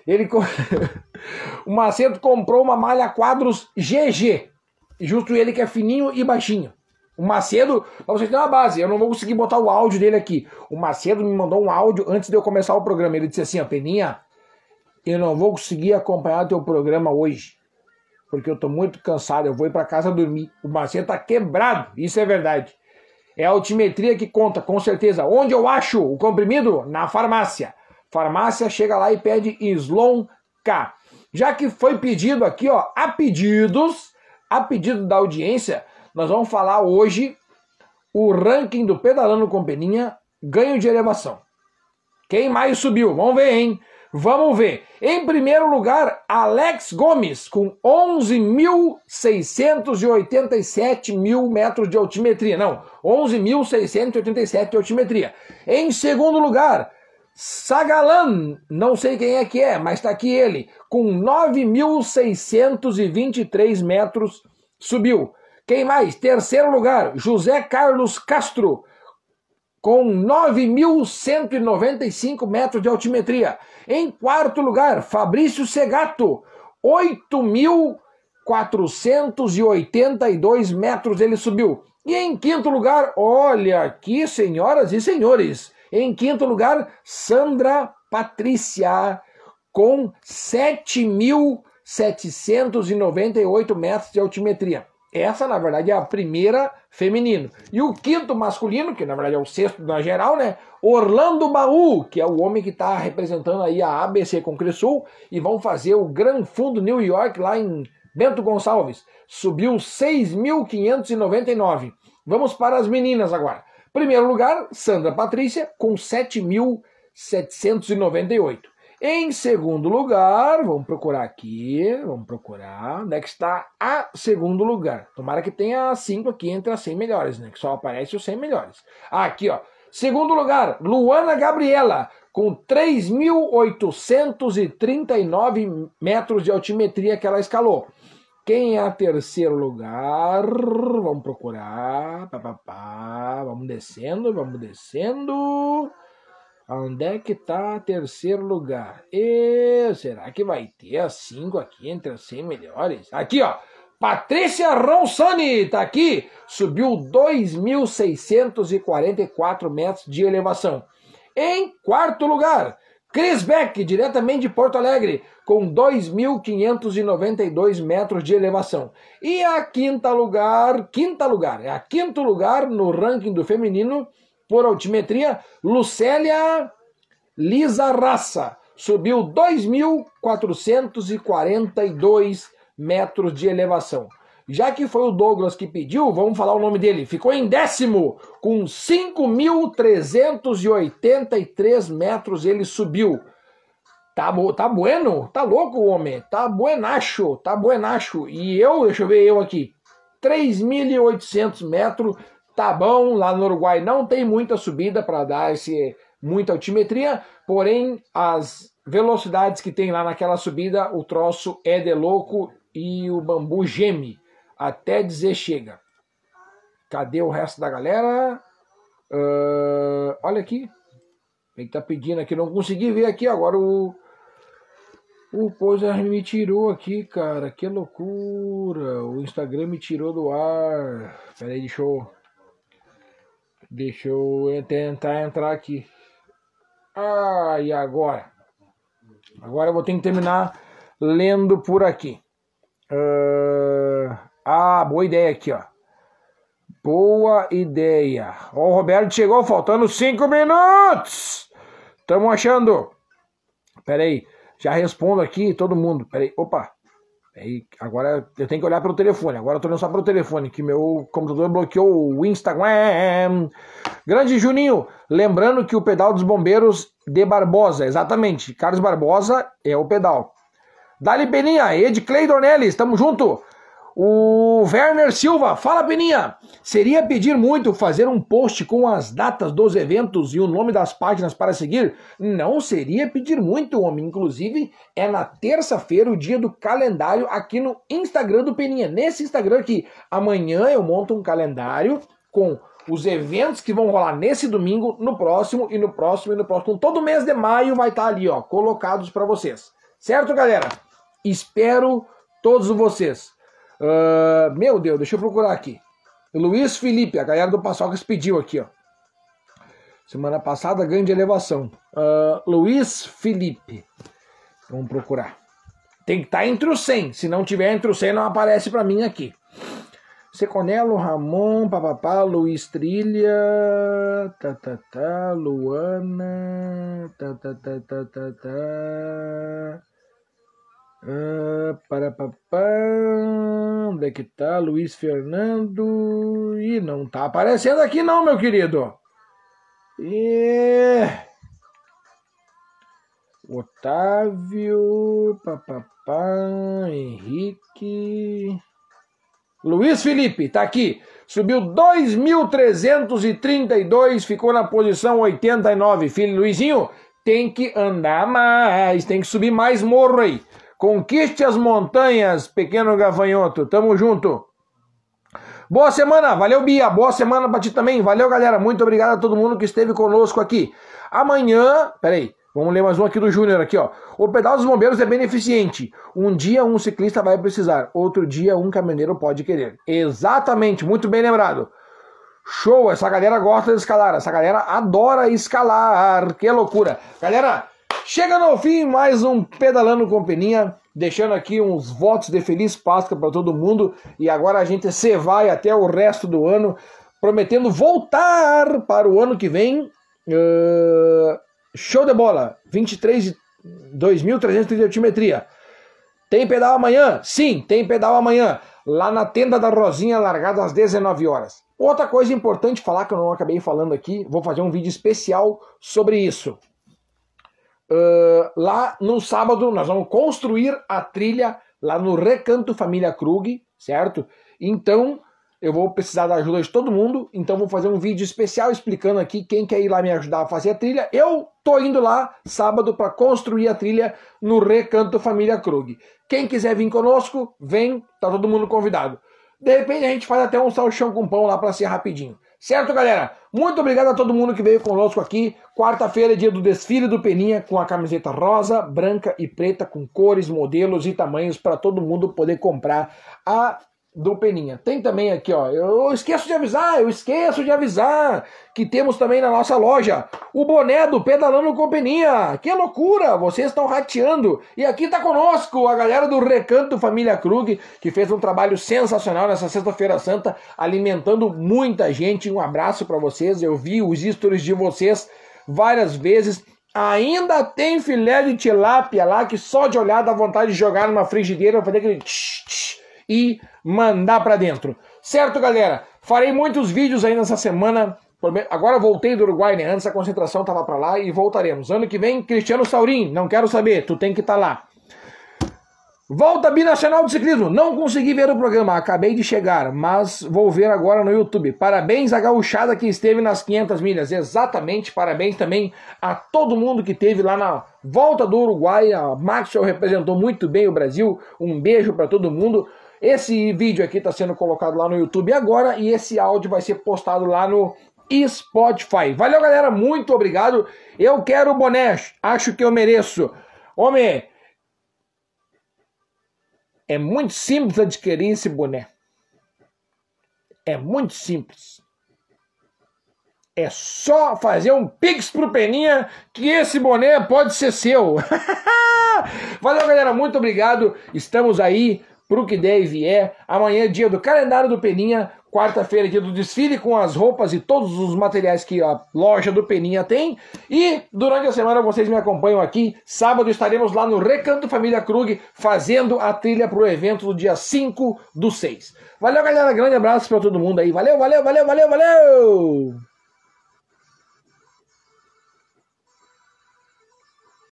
A: Ele o Macedo comprou uma malha quadros GG. Justo ele que é fininho e baixinho. O Macedo, pra vocês terem uma base, eu não vou conseguir botar o áudio dele aqui. O Macedo me mandou um áudio antes de eu começar o programa. Ele disse assim: ó, Peninha, eu não vou conseguir acompanhar teu programa hoje. Porque eu tô muito cansado, eu vou ir para casa dormir. O Macedo tá quebrado, isso é verdade. É a altimetria que conta, com certeza. Onde eu acho o comprimido? Na farmácia. Farmácia chega lá e pede Slon K. Já que foi pedido aqui, ó, a pedidos, a pedido da audiência, nós vamos falar hoje o ranking do Pedalando com Peninha ganho de elevação. Quem mais subiu? Vamos ver, hein? Vamos ver. Em primeiro lugar, Alex Gomes, com 11.687 mil metros de altimetria. Não, 11.687 de altimetria. Em segundo lugar, Sagalan, não sei quem é que é, mas está aqui ele, com 9.623 metros, subiu. Quem mais? Terceiro lugar, José Carlos Castro, com 9.195 metros de altimetria. Em quarto lugar, Fabrício Segato, 8.482 metros ele subiu. E em quinto lugar, olha aqui, senhoras e senhores, em quinto lugar, Sandra Patrícia, com 7.798 metros de altimetria. Essa, na verdade, é a primeira feminino. E o quinto masculino, que na verdade é o sexto na geral, né? Orlando Baú, que é o homem que está representando aí a ABC Concresul e vão fazer o Gran Fundo New York lá em Bento Gonçalves. Subiu 6.599. Vamos para as meninas agora. Primeiro lugar, Sandra Patrícia, com 7.798. Em segundo lugar, vamos procurar aqui, vamos procurar, onde é que está a segundo lugar. Tomara que tenha cinco aqui entre as 100 melhores, né? Que só aparece os 100 melhores. Aqui, ó. Segundo lugar, Luana Gabriela, com 3.839 metros de altimetria que ela escalou. Quem é terceiro lugar? Vamos procurar. Pá, pá, pá. Vamos descendo, vamos descendo. Onde é que está terceiro lugar? E será que vai ter as cinco aqui entre as 100 melhores? Aqui, ó. Patrícia Ronsani está aqui. Subiu 2.644 metros de elevação. Em quarto lugar, Chris Beck, diretamente de Porto Alegre, com 2.592 metros de elevação. E a quinta lugar, quinta lugar, é a quinto lugar no ranking do feminino por altimetria, Lucélia Lizarraça subiu 2.442 metros de elevação. Já que foi o Douglas que pediu, vamos falar o nome dele. Ficou em décimo, com 5.383 metros ele subiu. Tá, tá bueno? Tá louco, homem? Tá buenacho, tá buenacho. E eu, deixa eu ver eu aqui, 3.800 metros tá bom, lá no Uruguai não tem muita subida para dar esse muita altimetria, porém as velocidades que tem lá naquela subida, o troço é de louco e o bambu geme até dizer chega. Cadê o resto da galera? Uh, olha aqui. Ele tá pedindo aqui, não consegui ver aqui agora o o coisa me tirou aqui, cara. Que loucura. O Instagram me tirou do ar. Peraí, deixa eu Deixa eu tentar entrar aqui. Ah, e agora? Agora eu vou ter que terminar lendo por aqui. Uh, ah, boa ideia aqui, ó. Boa ideia. O Roberto chegou faltando cinco minutos. Estamos achando. Pera aí, já respondo aqui todo mundo. Pera aí, opa. Aí, agora eu tenho que olhar pelo telefone. Agora eu tô olhando só pelo telefone, que meu computador bloqueou o Instagram. Grande Juninho, lembrando que o pedal dos bombeiros de Barbosa, exatamente. Carlos Barbosa é o pedal. Dali Peninha, Ed Clay Dornelles, tamo junto. O Werner Silva, fala Peninha, seria pedir muito fazer um post com as datas dos eventos e o nome das páginas para seguir? Não seria pedir muito, homem. Inclusive, é na terça-feira o dia do calendário aqui no Instagram do Peninha. Nesse Instagram aqui, amanhã eu monto um calendário com os eventos que vão rolar nesse domingo, no próximo e no próximo e no próximo. Todo mês de maio vai estar ali, ó, colocados para vocês. Certo, galera? Espero todos vocês. Uh, meu Deus, deixa eu procurar aqui. Luiz Felipe, a galera do Paçocas pediu aqui, ó. Semana passada, ganho de elevação. Uh, Luiz Felipe. Vamos procurar. Tem que estar tá entre os 100. Se não tiver entre os 100, não aparece para mim aqui. Seconelo, Ramon, papapá, Luiz Trilha, tá, tá, tá, Luana, tá, tá, tá, tá, tá, tá. Ah, para papá, onde é que tá? Luiz Fernando. E não tá aparecendo aqui não, meu querido. E Otávio, papapá, Henrique. Luiz Felipe, tá aqui. Subiu 2.332, ficou na posição 89. Filho Luizinho, tem que andar mais, tem que subir mais morro aí. Conquiste as montanhas, pequeno gafanhoto. Tamo junto. Boa semana, valeu Bia, boa semana pra ti também. Valeu, galera. Muito obrigado a todo mundo que esteve conosco aqui. Amanhã, peraí, vamos ler mais um aqui do Júnior aqui, ó. O pedal dos bombeiros é beneficente. Um dia um ciclista vai precisar, outro dia um caminhoneiro pode querer. Exatamente, muito bem lembrado. Show, essa galera gosta de escalar, essa galera adora escalar. Que loucura. Galera, chega no fim mais um Pedalando com Peninha, deixando aqui uns votos de feliz Páscoa para todo mundo. E agora a gente se vai até o resto do ano, prometendo voltar para o ano que vem. Uh, show de bola, 23 de 2.330 de altimetria. Tem pedal amanhã? Sim, tem pedal amanhã. Lá na tenda da Rosinha, largado às 19 horas. Outra coisa importante falar que eu não acabei falando aqui, vou fazer um vídeo especial sobre isso. Uh, lá no sábado nós vamos construir a trilha lá no Recanto Família Krug, certo? Então eu vou precisar da ajuda de todo mundo, então vou fazer um vídeo especial explicando aqui quem quer ir lá me ajudar a fazer a trilha. Eu tô indo lá sábado para construir a trilha no Recanto Família Krug. Quem quiser vir conosco, vem, tá todo mundo convidado. De repente a gente faz até um salchão com pão lá para ser rapidinho. Certo, galera? Muito obrigado a todo mundo que veio conosco aqui. Quarta-feira é dia do desfile do Peninha com a camiseta rosa, branca e preta com cores, modelos e tamanhos para todo mundo poder comprar a do Peninha. Tem também aqui, ó. Eu esqueço de avisar, eu esqueço de avisar que temos também na nossa loja o boné do Pedalando com Peninha. Que loucura! Vocês estão rateando. E aqui tá conosco a galera do Recanto Família Krug, que fez um trabalho sensacional nessa Sexta-feira Santa, alimentando muita gente. Um abraço para vocês. Eu vi os stories de vocês várias vezes. Ainda tem filé de tilápia lá que só de olhar dá vontade de jogar numa frigideira, fazer aquele tch, tch, e mandar para dentro. Certo, galera? Farei muitos vídeos aí nessa semana. Agora voltei do Uruguai, né? Antes a concentração tava para lá e voltaremos. Ano que vem, Cristiano Saurim, não quero saber, tu tem que estar tá lá. Volta Binacional de Ciclismo. Não consegui ver o programa, acabei de chegar, mas vou ver agora no YouTube. Parabéns à gauchada que esteve nas 500 milhas. Exatamente, parabéns também a todo mundo que esteve lá na volta do Uruguai. A Maxwell representou muito bem o Brasil. Um beijo para todo mundo. Esse vídeo aqui está sendo colocado lá no YouTube agora e esse áudio vai ser postado lá no Spotify. Valeu, galera, muito obrigado. Eu quero o boné, acho que eu mereço. Homem, é muito simples adquirir esse boné. É muito simples. É só fazer um pix pro Peninha que esse boné pode ser seu. Valeu, galera, muito obrigado. Estamos aí pro que der e vier. Amanhã é dia do calendário do Peninha. Quarta-feira é dia do desfile com as roupas e todos os materiais que a loja do Peninha tem. E durante a semana vocês me acompanham aqui. Sábado estaremos lá no Recanto Família Krug fazendo a trilha pro evento do dia 5 do 6. Valeu, galera. Grande abraço para todo mundo aí. Valeu, valeu, valeu, valeu, valeu!